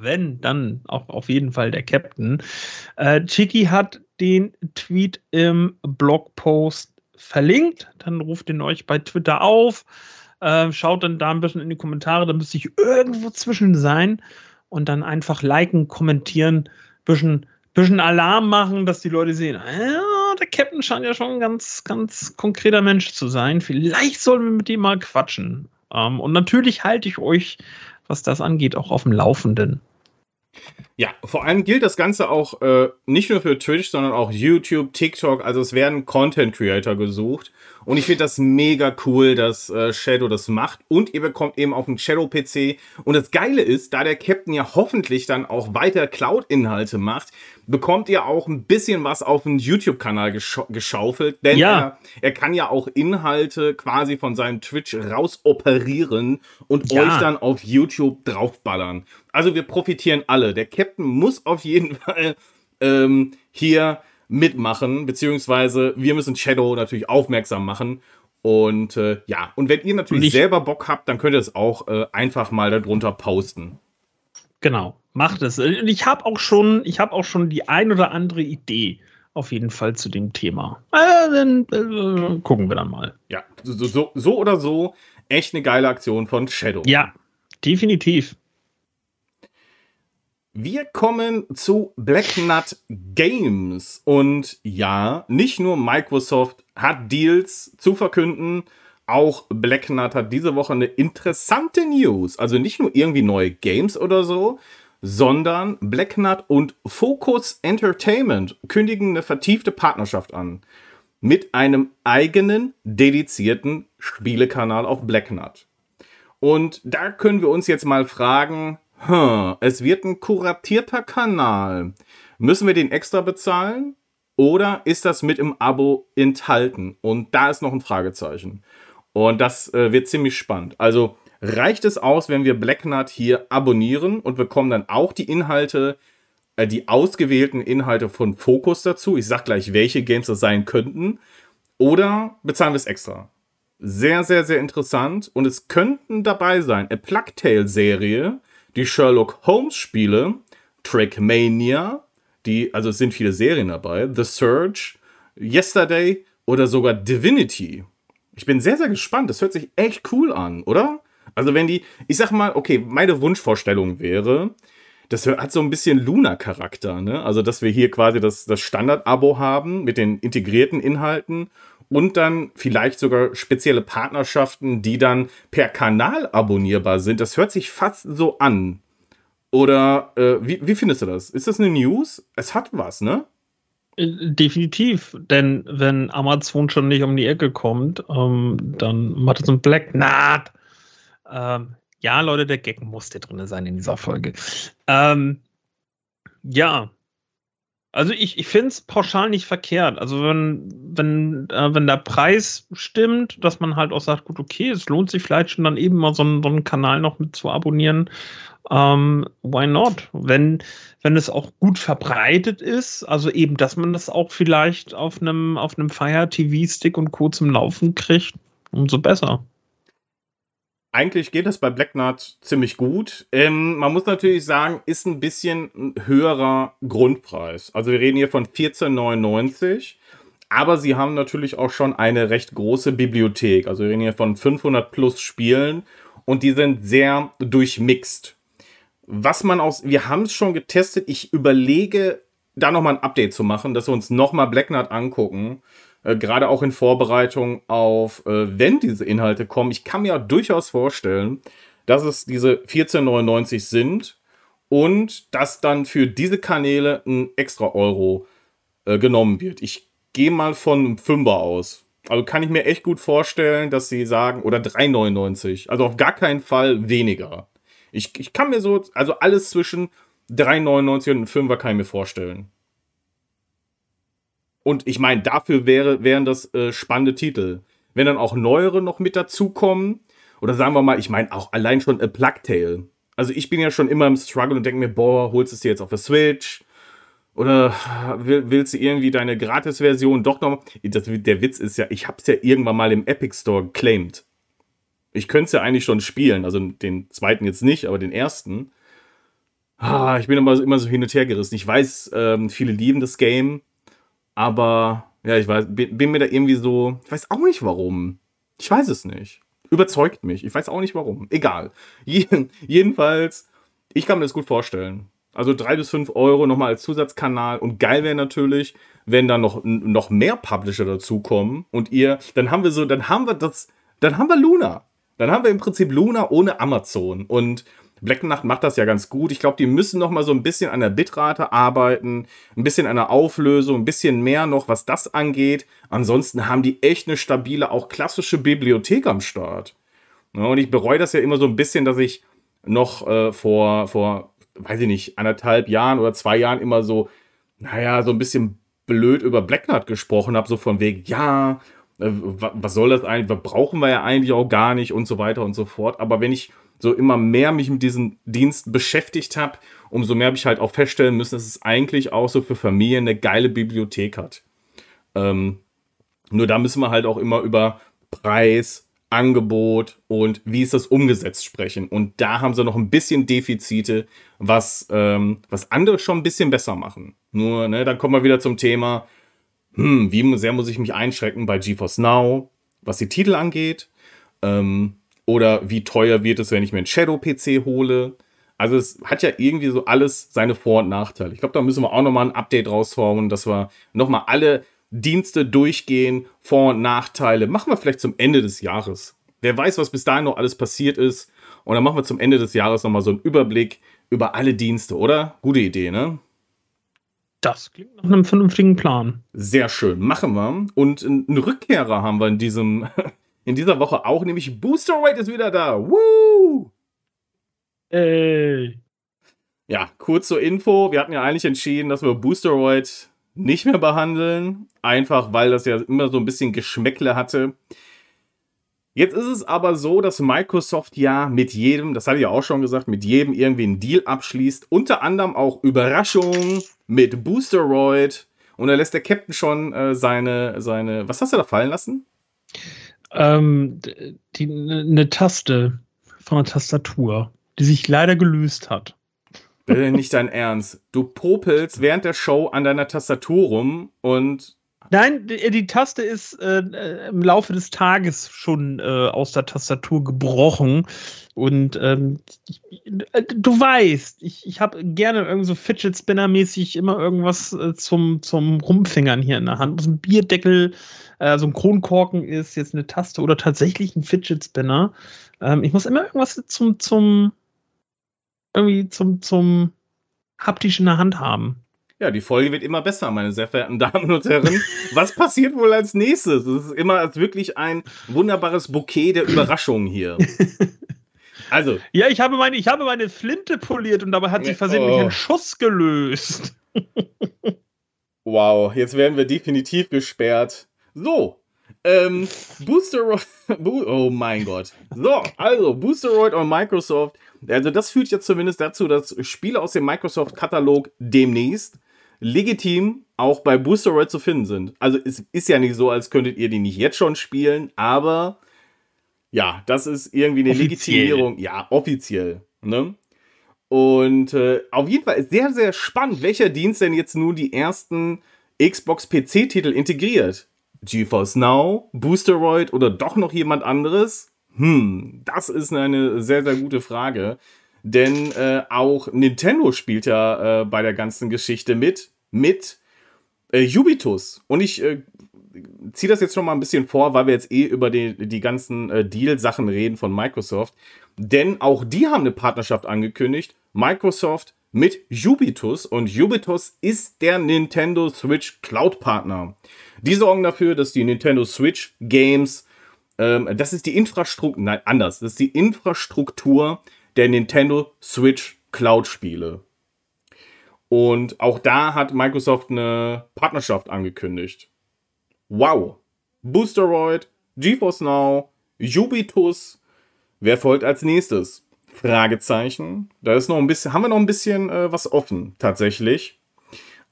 wenn, dann auch auf jeden Fall der Captain. Äh, Chiki hat den Tweet im Blogpost verlinkt. Dann ruft ihn euch bei Twitter auf. Äh, schaut dann da ein bisschen in die Kommentare, da müsste ich irgendwo zwischen sein und dann einfach liken, kommentieren, bisschen bisschen Alarm machen, dass die Leute sehen, ah, der Captain scheint ja schon ein ganz, ganz konkreter Mensch zu sein. Vielleicht sollen wir mit ihm mal quatschen. Ähm, und natürlich halte ich euch, was das angeht, auch auf dem Laufenden. Ja, vor allem gilt das Ganze auch äh, nicht nur für Twitch, sondern auch YouTube, TikTok. Also es werden Content Creator gesucht. Und ich finde das mega cool, dass äh, Shadow das macht. Und ihr bekommt eben auch einen Shadow-PC. Und das Geile ist, da der Captain ja hoffentlich dann auch weiter Cloud-Inhalte macht, bekommt ihr auch ein bisschen was auf den YouTube-Kanal gesch geschaufelt. Denn ja. er, er kann ja auch Inhalte quasi von seinem Twitch raus operieren und ja. euch dann auf YouTube draufballern. Also wir profitieren alle. Der Captain muss auf jeden [LAUGHS] Fall ähm, hier mitmachen, beziehungsweise wir müssen Shadow natürlich aufmerksam machen. Und äh, ja, und wenn ihr natürlich selber Bock habt, dann könnt ihr es auch äh, einfach mal darunter posten. Genau, macht es. Und ich habe auch schon, ich habe auch schon die ein oder andere Idee auf jeden Fall zu dem Thema. Äh, dann äh, gucken wir dann mal. Ja, so, so, so oder so, echt eine geile Aktion von Shadow. Ja, definitiv. Wir kommen zu Black Nut Games. Und ja, nicht nur Microsoft hat Deals zu verkünden, auch Black Nut hat diese Woche eine interessante News. Also nicht nur irgendwie neue Games oder so, sondern Black Nut und Focus Entertainment kündigen eine vertiefte Partnerschaft an. Mit einem eigenen, dedizierten Spielekanal auf Black Nut. Und da können wir uns jetzt mal fragen, hm, es wird ein kuratierter Kanal. Müssen wir den extra bezahlen? Oder ist das mit im Abo enthalten? Und da ist noch ein Fragezeichen. Und das äh, wird ziemlich spannend. Also reicht es aus, wenn wir Blacknut hier abonnieren und bekommen dann auch die Inhalte, äh, die ausgewählten Inhalte von Focus dazu? Ich sag gleich, welche Games das sein könnten. Oder bezahlen wir es extra? Sehr, sehr, sehr interessant. Und es könnten dabei sein, eine Plugtail-Serie, die Sherlock Holmes Spiele, Trackmania, die, also es sind viele Serien dabei, The Surge, Yesterday oder sogar Divinity. Ich bin sehr, sehr gespannt. Das hört sich echt cool an, oder? Also wenn die, ich sag mal, okay, meine Wunschvorstellung wäre, das hat so ein bisschen Luna-Charakter, ne? Also, dass wir hier quasi das, das Standard-Abo haben mit den integrierten Inhalten und dann vielleicht sogar spezielle Partnerschaften, die dann per Kanal abonnierbar sind. Das hört sich fast so an. Oder äh, wie, wie findest du das? Ist das eine News? Es hat was, ne? Äh, definitiv, denn wenn Amazon schon nicht um die Ecke kommt, ähm, dann macht es ein Black Nut. Ähm, ja, Leute, der Gag musste drin sein in dieser Folge. Ähm, ja, Also ich, ich finde es pauschal nicht verkehrt. Also wenn, wenn, äh, wenn der Preis stimmt, dass man halt auch sagt, gut, okay, es lohnt sich vielleicht schon dann eben mal so einen, so einen Kanal noch mit zu abonnieren. Ähm, why not? Wenn, wenn es auch gut verbreitet ist, also eben, dass man das auch vielleicht auf einem, auf einem Fire TV-Stick und Co. zum Laufen kriegt, umso besser eigentlich geht es bei Blacknut ziemlich gut. Ähm, man muss natürlich sagen, ist ein bisschen ein höherer Grundpreis. Also wir reden hier von 14,99. Aber sie haben natürlich auch schon eine recht große Bibliothek. Also wir reden hier von 500 plus Spielen und die sind sehr durchmixt. Was man aus, wir haben es schon getestet. Ich überlege, da nochmal ein Update zu machen, dass wir uns nochmal Blacknut angucken äh, gerade auch in Vorbereitung auf, äh, wenn diese Inhalte kommen. Ich kann mir durchaus vorstellen, dass es diese 14,99 sind und dass dann für diese Kanäle ein extra Euro äh, genommen wird. Ich gehe mal von einem Fünfer aus. Also kann ich mir echt gut vorstellen, dass sie sagen, oder 3,99. Also auf gar keinen Fall weniger. Ich, ich kann mir so, also alles zwischen 3,99 und einem Fünfer kann ich mir vorstellen. Und ich meine, dafür wäre, wären das äh, spannende Titel. Wenn dann auch neuere noch mit dazukommen, oder sagen wir mal, ich meine auch allein schon A Plug Tale. Also ich bin ja schon immer im Struggle und denke mir, boah, holst du es dir jetzt auf der Switch? Oder willst du irgendwie deine Gratis-Version doch noch? Das, der Witz ist ja, ich hab's ja irgendwann mal im Epic Store geclaimed. Ich könnte es ja eigentlich schon spielen, also den zweiten jetzt nicht, aber den ersten. Ah, ich bin immer, immer so hin und her gerissen. Ich weiß, ähm, viele lieben das Game. Aber ja, ich weiß, bin, mir da irgendwie so, ich weiß auch nicht warum. Ich weiß es nicht. Überzeugt mich. Ich weiß auch nicht warum. Egal. [LAUGHS] Jeden, jedenfalls, ich kann mir das gut vorstellen. Also drei bis fünf Euro nochmal als Zusatzkanal. Und geil wäre natürlich, wenn da noch, noch mehr Publisher dazukommen und ihr, dann haben wir so, dann haben wir das, dann haben wir Luna. Dann haben wir im Prinzip Luna ohne Amazon. Und Black Nacht macht das ja ganz gut. Ich glaube, die müssen noch mal so ein bisschen an der Bitrate arbeiten, ein bisschen an der Auflösung, ein bisschen mehr noch, was das angeht. Ansonsten haben die echt eine stabile, auch klassische Bibliothek am Start. Und ich bereue das ja immer so ein bisschen, dass ich noch äh, vor, vor, weiß ich nicht, anderthalb Jahren oder zwei Jahren immer so, naja, so ein bisschen blöd über Black Knight gesprochen habe, so von wegen, ja, äh, was soll das eigentlich, was brauchen wir ja eigentlich auch gar nicht und so weiter und so fort. Aber wenn ich so immer mehr mich mit diesem Dienst beschäftigt habe, umso mehr habe ich halt auch feststellen müssen, dass es eigentlich auch so für Familien eine geile Bibliothek hat. Ähm, nur da müssen wir halt auch immer über Preis, Angebot und wie ist das umgesetzt sprechen. Und da haben sie noch ein bisschen Defizite, was, ähm, was andere schon ein bisschen besser machen. Nur, ne, dann kommen wir wieder zum Thema, hm, wie sehr muss ich mich einschrecken bei GeForce Now, was die Titel angeht. Ähm, oder wie teuer wird es, wenn ich mir einen Shadow-PC hole? Also es hat ja irgendwie so alles seine Vor- und Nachteile. Ich glaube, da müssen wir auch nochmal ein Update raushauen, dass wir nochmal alle Dienste durchgehen, Vor- und Nachteile. Machen wir vielleicht zum Ende des Jahres. Wer weiß, was bis dahin noch alles passiert ist. Und dann machen wir zum Ende des Jahres nochmal so einen Überblick über alle Dienste, oder? Gute Idee, ne? Das klingt nach einem vernünftigen Plan. Sehr schön, machen wir. Und einen Rückkehrer haben wir in diesem, in dieser Woche auch, nämlich Booster Rate ist wieder da. Woo! Ey. Ja, kurz zur Info. Wir hatten ja eigentlich entschieden, dass wir Boosteroid nicht mehr behandeln. Einfach weil das ja immer so ein bisschen Geschmäckle hatte. Jetzt ist es aber so, dass Microsoft ja mit jedem, das hatte ich ja auch schon gesagt, mit jedem irgendwie einen Deal abschließt. Unter anderem auch Überraschungen mit Boosteroid. Und da lässt der Captain schon äh, seine, seine. Was hast du da fallen lassen? Ähm, die, eine Taste von der Tastatur, die sich leider gelöst hat. Nicht dein Ernst. Du popelst während der Show an deiner Tastatur rum und. Nein, die, Taste ist äh, im Laufe des Tages schon äh, aus der Tastatur gebrochen. Und ähm, du weißt, ich, ich habe gerne irgendwie so Fidget Spinner-mäßig immer irgendwas äh, zum, zum Rumfingern hier in der Hand. So ein Bierdeckel, äh, so ein Kronkorken ist, jetzt eine Taste oder tatsächlich ein Fidget Spinner. Ähm, ich muss immer irgendwas zum, zum, irgendwie zum, zum haptisch in der Hand haben. Ja, die Folge wird immer besser, meine sehr verehrten [LAUGHS] Damen und Herren. Was passiert wohl als nächstes? Es ist immer wirklich ein wunderbares Bouquet der Überraschungen hier. [LAUGHS] Also. Ja, ich habe meine, ich habe meine Flinte poliert und dabei hat sich versehentlich oh. ein Schuss gelöst. [LAUGHS] wow, jetzt werden wir definitiv gesperrt. So, ähm, Boosteroid, oh mein Gott. So, also Boosteroid und Microsoft. Also das führt jetzt zumindest dazu, dass Spiele aus dem Microsoft-Katalog demnächst legitim auch bei Boosteroid zu finden sind. Also es ist ja nicht so, als könntet ihr die nicht jetzt schon spielen, aber ja, das ist irgendwie eine offiziell. Legitimierung. Ja, offiziell. Ne? Und äh, auf jeden Fall ist sehr, sehr spannend, welcher Dienst denn jetzt nun die ersten Xbox-PC-Titel integriert. GeForce Now, Boosteroid oder doch noch jemand anderes? Hm, das ist eine sehr, sehr gute Frage. Denn äh, auch Nintendo spielt ja äh, bei der ganzen Geschichte mit, mit äh, Ubitus. Und ich äh, ziehe das jetzt schon mal ein bisschen vor, weil wir jetzt eh über die, die ganzen äh, Deal-Sachen reden von Microsoft. Denn auch die haben eine Partnerschaft angekündigt. Microsoft mit Ubitus. Und Ubitus ist der Nintendo Switch Cloud-Partner. Die sorgen dafür, dass die Nintendo Switch Games, ähm, das ist die Infrastruktur, nein, anders, das ist die Infrastruktur der Nintendo Switch Cloud Spiele. Und auch da hat Microsoft eine Partnerschaft angekündigt. Wow. Boosteroid, GeForce Now, Ubitus. Wer folgt als nächstes? Fragezeichen. Da ist noch ein bisschen, haben wir noch ein bisschen äh, was offen, tatsächlich.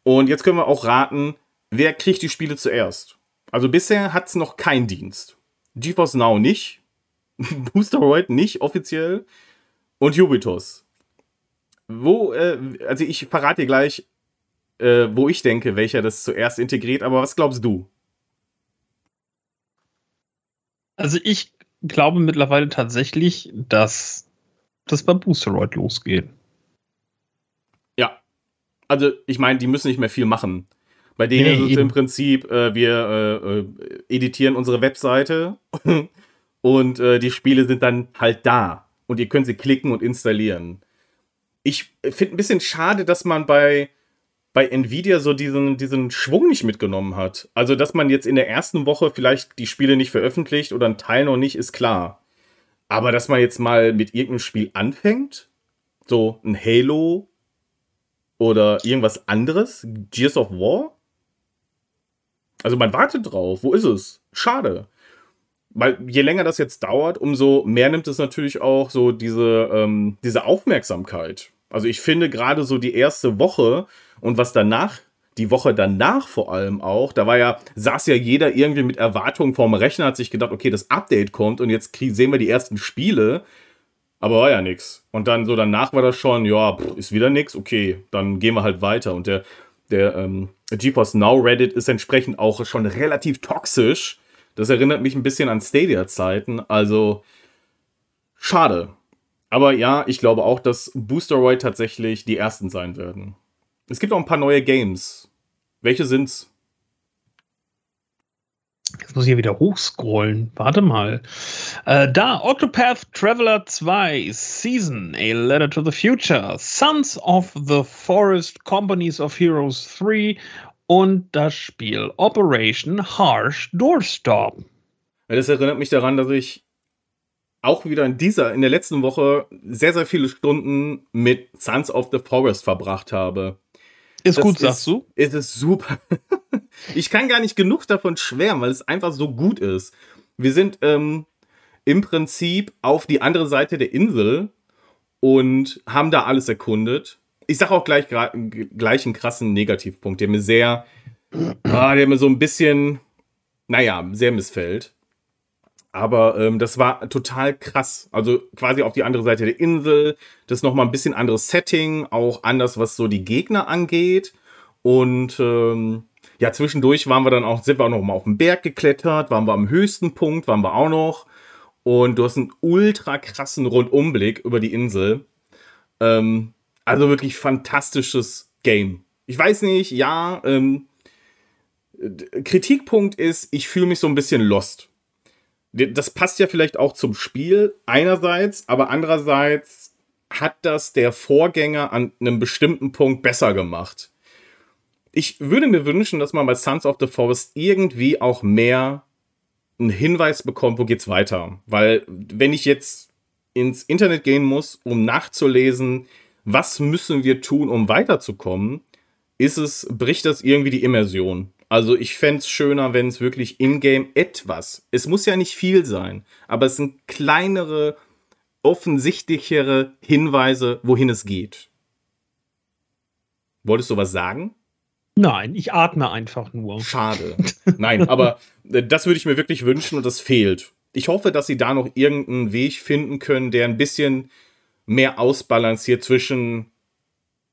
Und jetzt können wir auch raten, wer kriegt die Spiele zuerst? Also bisher hat es noch keinen Dienst. GeForce Now nicht, [LAUGHS] Boosteroid nicht offiziell und Ubitus. Wo, äh, also ich verrate dir gleich, äh, wo ich denke, welcher das zuerst integriert, aber was glaubst du? Also ich glaube mittlerweile tatsächlich, dass das bei Boosteroid losgeht. Ja. Also ich meine, die müssen nicht mehr viel machen. Bei denen nee, ist es im Prinzip, äh, wir äh, äh editieren unsere Webseite [LAUGHS] und äh, die Spiele sind dann halt da. Und ihr könnt sie klicken und installieren. Ich finde ein bisschen schade, dass man bei, bei Nvidia so diesen, diesen Schwung nicht mitgenommen hat. Also, dass man jetzt in der ersten Woche vielleicht die Spiele nicht veröffentlicht oder ein Teil noch nicht, ist klar. Aber dass man jetzt mal mit irgendeinem Spiel anfängt, so ein Halo oder irgendwas anderes, Gears of War, also man wartet drauf. Wo ist es? Schade. Weil je länger das jetzt dauert, umso mehr nimmt es natürlich auch so diese, ähm, diese Aufmerksamkeit. Also ich finde gerade so die erste Woche und was danach, die Woche danach vor allem auch, da war ja, saß ja jeder irgendwie mit Erwartungen vorm Rechner, hat sich gedacht, okay, das Update kommt und jetzt sehen wir die ersten Spiele. Aber war ja nix. Und dann so danach war das schon, ja, pff, ist wieder nix, okay, dann gehen wir halt weiter. Und der der ähm, GeForce Now Reddit ist entsprechend auch schon relativ toxisch. Das erinnert mich ein bisschen an Stadia-Zeiten. Also schade. Aber ja, ich glaube auch, dass Boosteroid tatsächlich die ersten sein werden. Es gibt auch ein paar neue Games. Welche sind's? Jetzt muss ich hier wieder hochscrollen. Warte mal. Äh, da, Octopath Traveler 2, Season, A Letter to the Future, Sons of the Forest, Companies of Heroes 3 und das Spiel Operation Harsh Doorstop. Das erinnert mich daran, dass ich auch wieder in dieser, in der letzten Woche sehr, sehr viele Stunden mit Sons of the Forest verbracht habe. Ist das gut, sagst du? Es ist super. [LAUGHS] ich kann gar nicht genug davon schwärmen, weil es einfach so gut ist. Wir sind ähm, im Prinzip auf die andere Seite der Insel und haben da alles erkundet. Ich sage auch gleich, gleich einen krassen Negativpunkt, der mir sehr, ah, der mir so ein bisschen, naja, sehr missfällt. Aber ähm, das war total krass. Also quasi auf die andere Seite der Insel. Das nochmal ein bisschen anderes Setting, auch anders, was so die Gegner angeht. Und ähm, ja, zwischendurch waren wir dann auch, sind wir auch noch mal auf den Berg geklettert, waren wir am höchsten Punkt, waren wir auch noch. Und du hast einen ultra krassen Rundumblick über die Insel. Ähm, also wirklich fantastisches Game. Ich weiß nicht, ja, ähm, Kritikpunkt ist, ich fühle mich so ein bisschen lost das passt ja vielleicht auch zum Spiel einerseits, aber andererseits hat das der Vorgänger an einem bestimmten Punkt besser gemacht. Ich würde mir wünschen, dass man bei Sons of the Forest irgendwie auch mehr einen Hinweis bekommt, wo geht's weiter. Weil wenn ich jetzt ins Internet gehen muss, um nachzulesen, was müssen wir tun, um weiterzukommen, ist es, bricht das irgendwie die Immersion. Also ich fände es schöner, wenn es wirklich in-game etwas, es muss ja nicht viel sein, aber es sind kleinere, offensichtlichere Hinweise, wohin es geht. Wolltest du was sagen? Nein, ich atme einfach nur. Schade. [LAUGHS] Nein, aber äh, das würde ich mir wirklich wünschen und das fehlt. Ich hoffe, dass sie da noch irgendeinen Weg finden können, der ein bisschen mehr ausbalanciert zwischen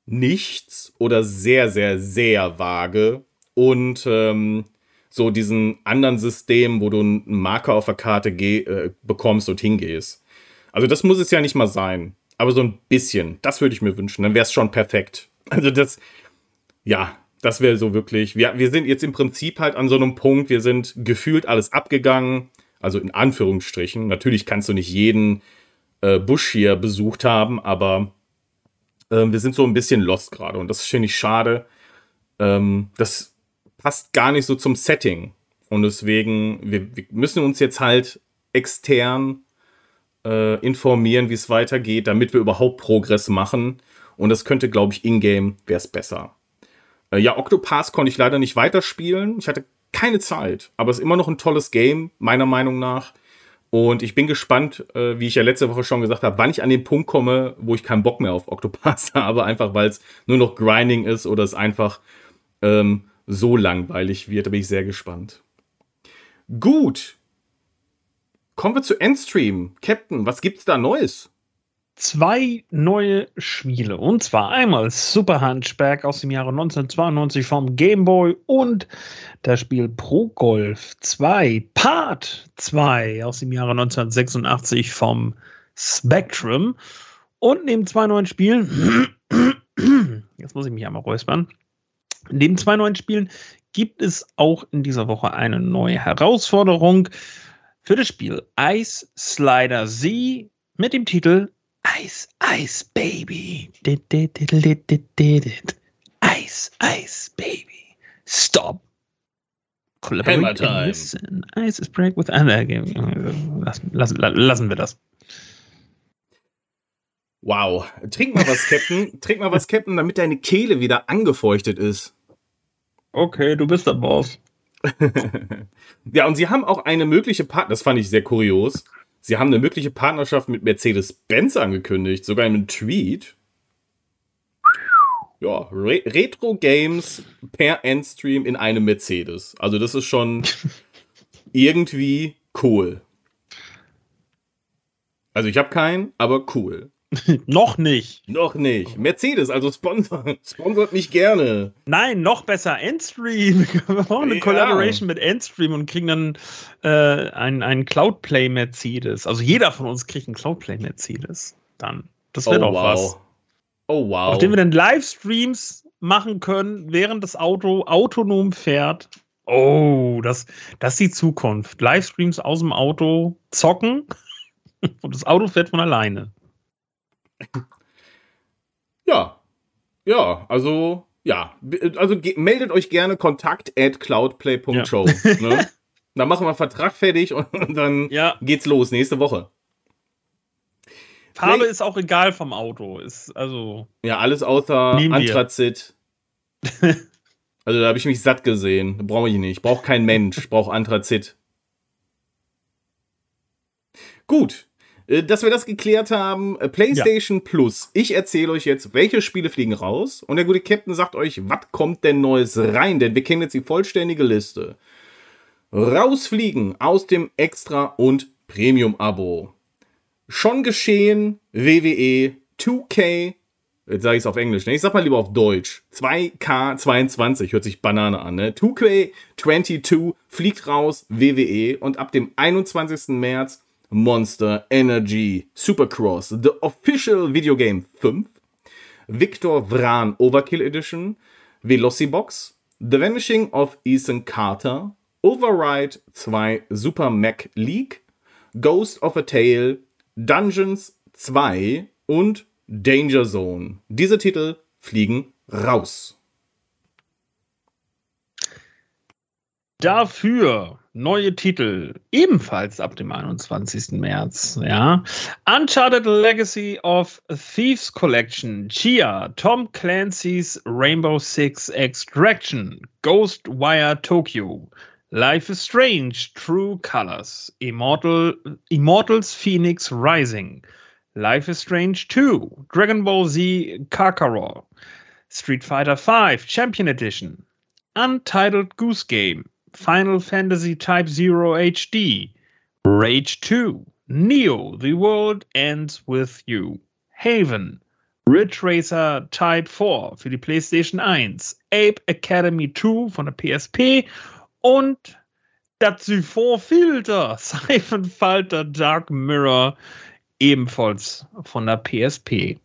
nichts oder sehr, sehr, sehr vage und ähm, so diesen anderen Systemen, wo du einen Marker auf der Karte äh, bekommst und hingehst. Also das muss es ja nicht mal sein. Aber so ein bisschen, das würde ich mir wünschen. Dann wäre es schon perfekt. Also das, ja, das wäre so wirklich. Wir, wir sind jetzt im Prinzip halt an so einem Punkt, wir sind gefühlt alles abgegangen. Also in Anführungsstrichen. Natürlich kannst du nicht jeden äh, Busch hier besucht haben, aber äh, wir sind so ein bisschen lost gerade. Und das finde ich schade. Ähm, das passt gar nicht so zum Setting. Und deswegen, wir, wir müssen uns jetzt halt extern äh, informieren, wie es weitergeht, damit wir überhaupt Progress machen. Und das könnte, glaube ich, in-game wäre es besser. Äh, ja, Octopath konnte ich leider nicht weiterspielen. Ich hatte keine Zeit, aber es ist immer noch ein tolles Game, meiner Meinung nach. Und ich bin gespannt, äh, wie ich ja letzte Woche schon gesagt habe, wann ich an den Punkt komme, wo ich keinen Bock mehr auf Octopath [LAUGHS] habe, einfach weil es nur noch Grinding ist oder es einfach ähm, so langweilig wird. Da bin ich sehr gespannt. Gut. Kommen wir zu Endstream. Captain, was gibt's da Neues? Zwei neue Spiele. Und zwar einmal Super Hunchback aus dem Jahre 1992 vom Game Boy und das Spiel Pro Golf 2 Part 2 aus dem Jahre 1986 vom Spectrum. Und neben zwei neuen Spielen, [CLEARS THROAT] jetzt muss ich mich einmal räuspern, neben zwei neuen Spielen gibt es auch in dieser Woche eine neue Herausforderung für das Spiel Ice Slider Z mit dem Titel Ice, Ice Baby. Ice, Ice Baby. Stop. Collaborate and listen. Ice is break with other. Lassen, lassen, lassen wir das. Wow. Trink mal was, Captain. Trink mal was, Captain, damit deine Kehle wieder angefeuchtet ist. Okay, du bist der Boss. [LAUGHS] ja, und sie haben auch eine mögliche Partner, das fand ich sehr kurios. Sie haben eine mögliche Partnerschaft mit Mercedes-Benz angekündigt, sogar in einem Tweet. Ja, Re Retro Games per Endstream in einem Mercedes. Also das ist schon [LAUGHS] irgendwie cool. Also ich habe keinen, aber cool. [LAUGHS] noch nicht. Noch nicht. Mercedes, also sponsor, sponsort mich gerne. Nein, noch besser. Endstream. [LAUGHS] Wir brauchen eine ja. Collaboration mit Endstream und kriegen dann äh, einen, einen Cloudplay Mercedes. Also jeder von uns kriegt einen Cloudplay Mercedes. Dann. Das wird oh, auch wow. was. Oh wow. Auf dem wir dann Livestreams machen können, während das Auto autonom fährt. Oh, das, das ist die Zukunft. Livestreams aus dem Auto zocken [LAUGHS] und das Auto fährt von alleine. Ja. Ja, also, ja. Also meldet euch gerne kontakt at cloudplay.show. Ja. Ne? Dann machen wir einen Vertrag fertig und, dann ja. geht's los nächste Woche. Farbe Play ist auch egal vom Auto. Ist also. Ja, alles außer Anthrazit. [LAUGHS] also da habe ich mich satt gesehen. Brauche ich nicht. Braucht kein Mensch. Braucht Anthrazit. Gut. Äh, dass wir das geklärt haben, äh, PlayStation ja. Plus. Ich erzähle euch jetzt, welche Spiele fliegen raus. Und der gute Captain sagt euch, was kommt denn Neues rein? Denn wir kennen jetzt die vollständige Liste. Rausfliegen aus dem Extra- und Premium-Abo. Schon geschehen, WWE 2K. Jetzt sage ich es auf Englisch, ne? Ich sag mal lieber auf Deutsch. 2K22 hört sich Banane an, ne? 2K22 fliegt raus, WWE. Und ab dem 21. März Monster Energy Supercross, The Official Video Game 5, Victor Vran Overkill Edition, Velocibox, The Vanishing of Ethan Carter, Override 2 Super Mac League, Ghost of a Tale, Dungeons 2 und Danger Zone. Diese Titel fliegen raus. Dafür neue Titel, ebenfalls ab dem 21. März. Ja. Uncharted Legacy of Thieves Collection, Chia, Tom Clancy's Rainbow Six Extraction, Ghostwire Tokyo, Life is Strange, True Colors, Immortal, Immortals Phoenix Rising, Life is Strange 2, Dragon Ball Z Kakarot, Street Fighter V Champion Edition, Untitled Goose Game, Final Fantasy Type 0 HD, Rage 2, Neo, The World Ends With You, Haven, Ridge Racer Type 4 für die PlayStation 1, Ape Academy 2 von der PSP und Syphon-Filter, [LAUGHS] Siphon Falter Dark Mirror, ebenfalls von der PSP.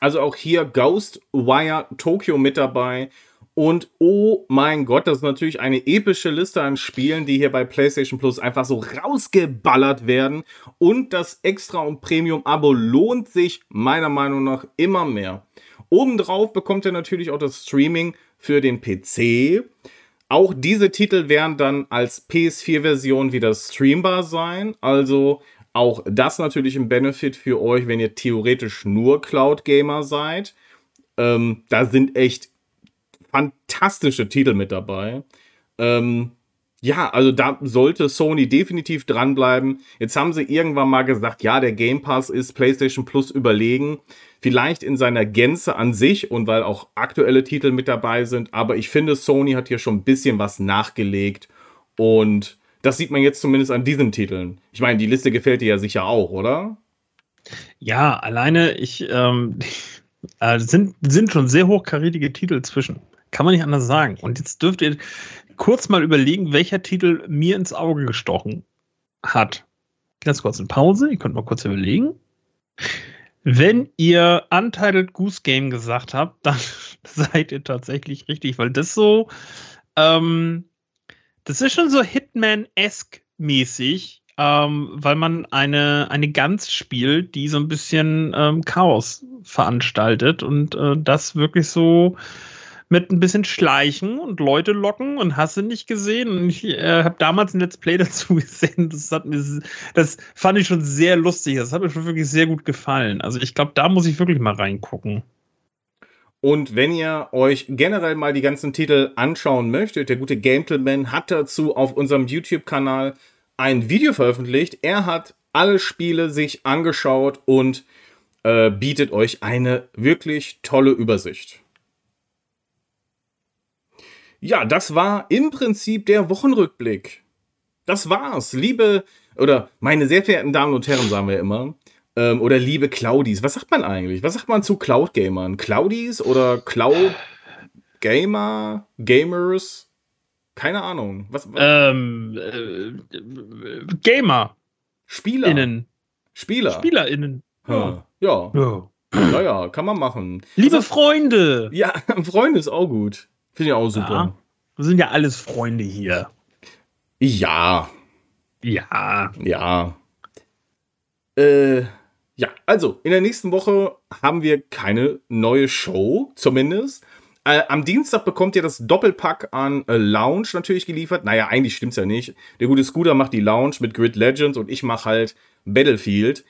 Also auch hier Ghostwire Tokyo mit dabei. Und oh mein Gott, das ist natürlich eine epische Liste an Spielen, die hier bei PlayStation Plus einfach so rausgeballert werden. Und das Extra- und Premium-Abo lohnt sich meiner Meinung nach immer mehr. Obendrauf bekommt ihr natürlich auch das Streaming für den PC. Auch diese Titel werden dann als PS4-Version wieder streambar sein. Also auch das natürlich ein Benefit für euch, wenn ihr theoretisch nur Cloud-Gamer seid. Ähm, da sind echt fantastische Titel mit dabei. Ähm, ja, also da sollte Sony definitiv dranbleiben. Jetzt haben sie irgendwann mal gesagt, ja, der Game Pass ist PlayStation Plus überlegen. Vielleicht in seiner Gänze an sich und weil auch aktuelle Titel mit dabei sind. Aber ich finde, Sony hat hier schon ein bisschen was nachgelegt. Und das sieht man jetzt zumindest an diesen Titeln. Ich meine, die Liste gefällt dir ja sicher auch, oder? Ja, alleine, ich, ähm, [LAUGHS] äh, sind, sind schon sehr hochkarätige Titel zwischen. Kann man nicht anders sagen. Und jetzt dürft ihr kurz mal überlegen, welcher Titel mir ins Auge gestochen hat. Ganz kurz eine Pause, ihr könnt mal kurz überlegen. Wenn ihr Untitled Goose Game gesagt habt, [LAUGHS] dann seid ihr tatsächlich richtig, weil das so, ähm, das ist schon so Hitman-esque mäßig, ähm, weil man eine, eine Gans spielt, die so ein bisschen ähm, Chaos veranstaltet und äh, das wirklich so mit ein bisschen Schleichen und Leute locken und hast du nicht gesehen. Und ich äh, habe damals ein Let's Play [LAUGHS] dazu gesehen. Das, hat mir, das fand ich schon sehr lustig. Das hat mir schon wirklich sehr gut gefallen. Also ich glaube, da muss ich wirklich mal reingucken. Und wenn ihr euch generell mal die ganzen Titel anschauen möchtet, der gute Gametelman hat dazu auf unserem YouTube-Kanal ein Video veröffentlicht. Er hat alle Spiele sich angeschaut und äh, bietet euch eine wirklich tolle Übersicht. Ja, das war im Prinzip der Wochenrückblick. Das war's, liebe oder meine sehr verehrten Damen und Herren, sagen wir immer. Ähm, oder liebe Cloudis. Was sagt man eigentlich? Was sagt man zu Cloud-Gamern? Cloudis oder Cloud-Gamer? Gamers? Keine Ahnung. Was, was? Ähm, äh, Gamer. Spieler. Innen. Spieler. SpielerInnen. Ja. Ja. ja. Naja, kann man machen. Liebe also, Freunde. Ja, [LAUGHS] Freunde ist auch gut. Finde ich auch super. Ja, wir sind ja alles Freunde hier. Ja. Ja. Ja. Äh, ja, also in der nächsten Woche haben wir keine neue Show, zumindest. Äh, am Dienstag bekommt ihr das Doppelpack an äh, Lounge natürlich geliefert. Naja, eigentlich stimmt's ja nicht. Der gute Scooter macht die Lounge mit Grid Legends und ich mache halt Battlefield.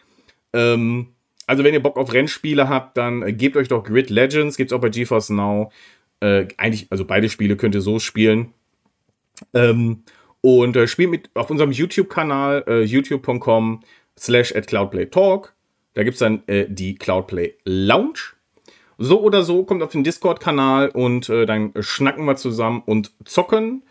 Ähm, also wenn ihr Bock auf Rennspiele habt, dann äh, gebt euch doch Grid Legends, gibt's auch bei GeForce Now. Äh, eigentlich, also beide Spiele könnt ihr so spielen. Ähm, und äh, spielt mit auf unserem YouTube-Kanal, äh, youtube.com slash at cloudplaytalk. Da gibt es dann äh, die Cloudplay Lounge. So oder so, kommt auf den Discord-Kanal und äh, dann schnacken wir zusammen und zocken.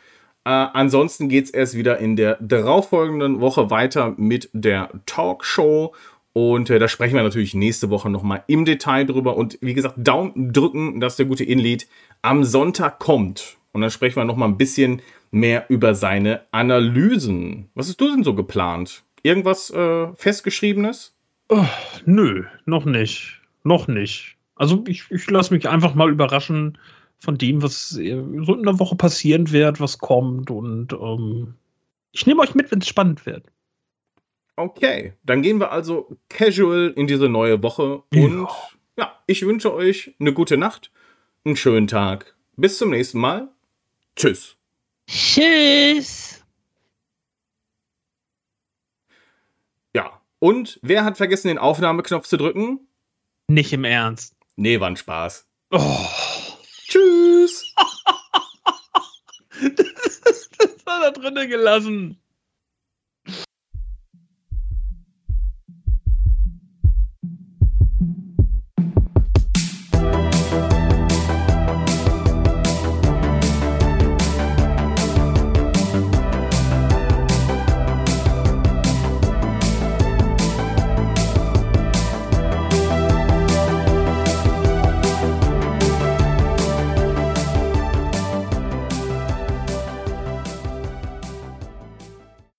Äh, ansonsten geht es erst wieder in der darauffolgenden Woche weiter mit der Talkshow. Und äh, da sprechen wir natürlich nächste Woche nochmal im Detail drüber. Und wie gesagt, Daumen drücken, dass der gute Inlied am Sonntag kommt. Und dann sprechen wir noch mal ein bisschen mehr über seine Analysen. Was ist du denn so geplant? Irgendwas äh, festgeschriebenes? Oh, nö, noch nicht. Noch nicht. Also ich, ich lasse mich einfach mal überraschen von dem, was so in der Woche passieren wird, was kommt. Und ähm, ich nehme euch mit, wenn es spannend wird. Okay, dann gehen wir also casual in diese neue Woche. Und ja, ja ich wünsche euch eine gute Nacht einen schönen Tag. Bis zum nächsten Mal. Tschüss. Tschüss. Ja, und wer hat vergessen, den Aufnahmeknopf zu drücken? Nicht im Ernst. Nee, war ein Spaß. Oh. Tschüss. [LAUGHS] das, ist, das war da drinnen gelassen.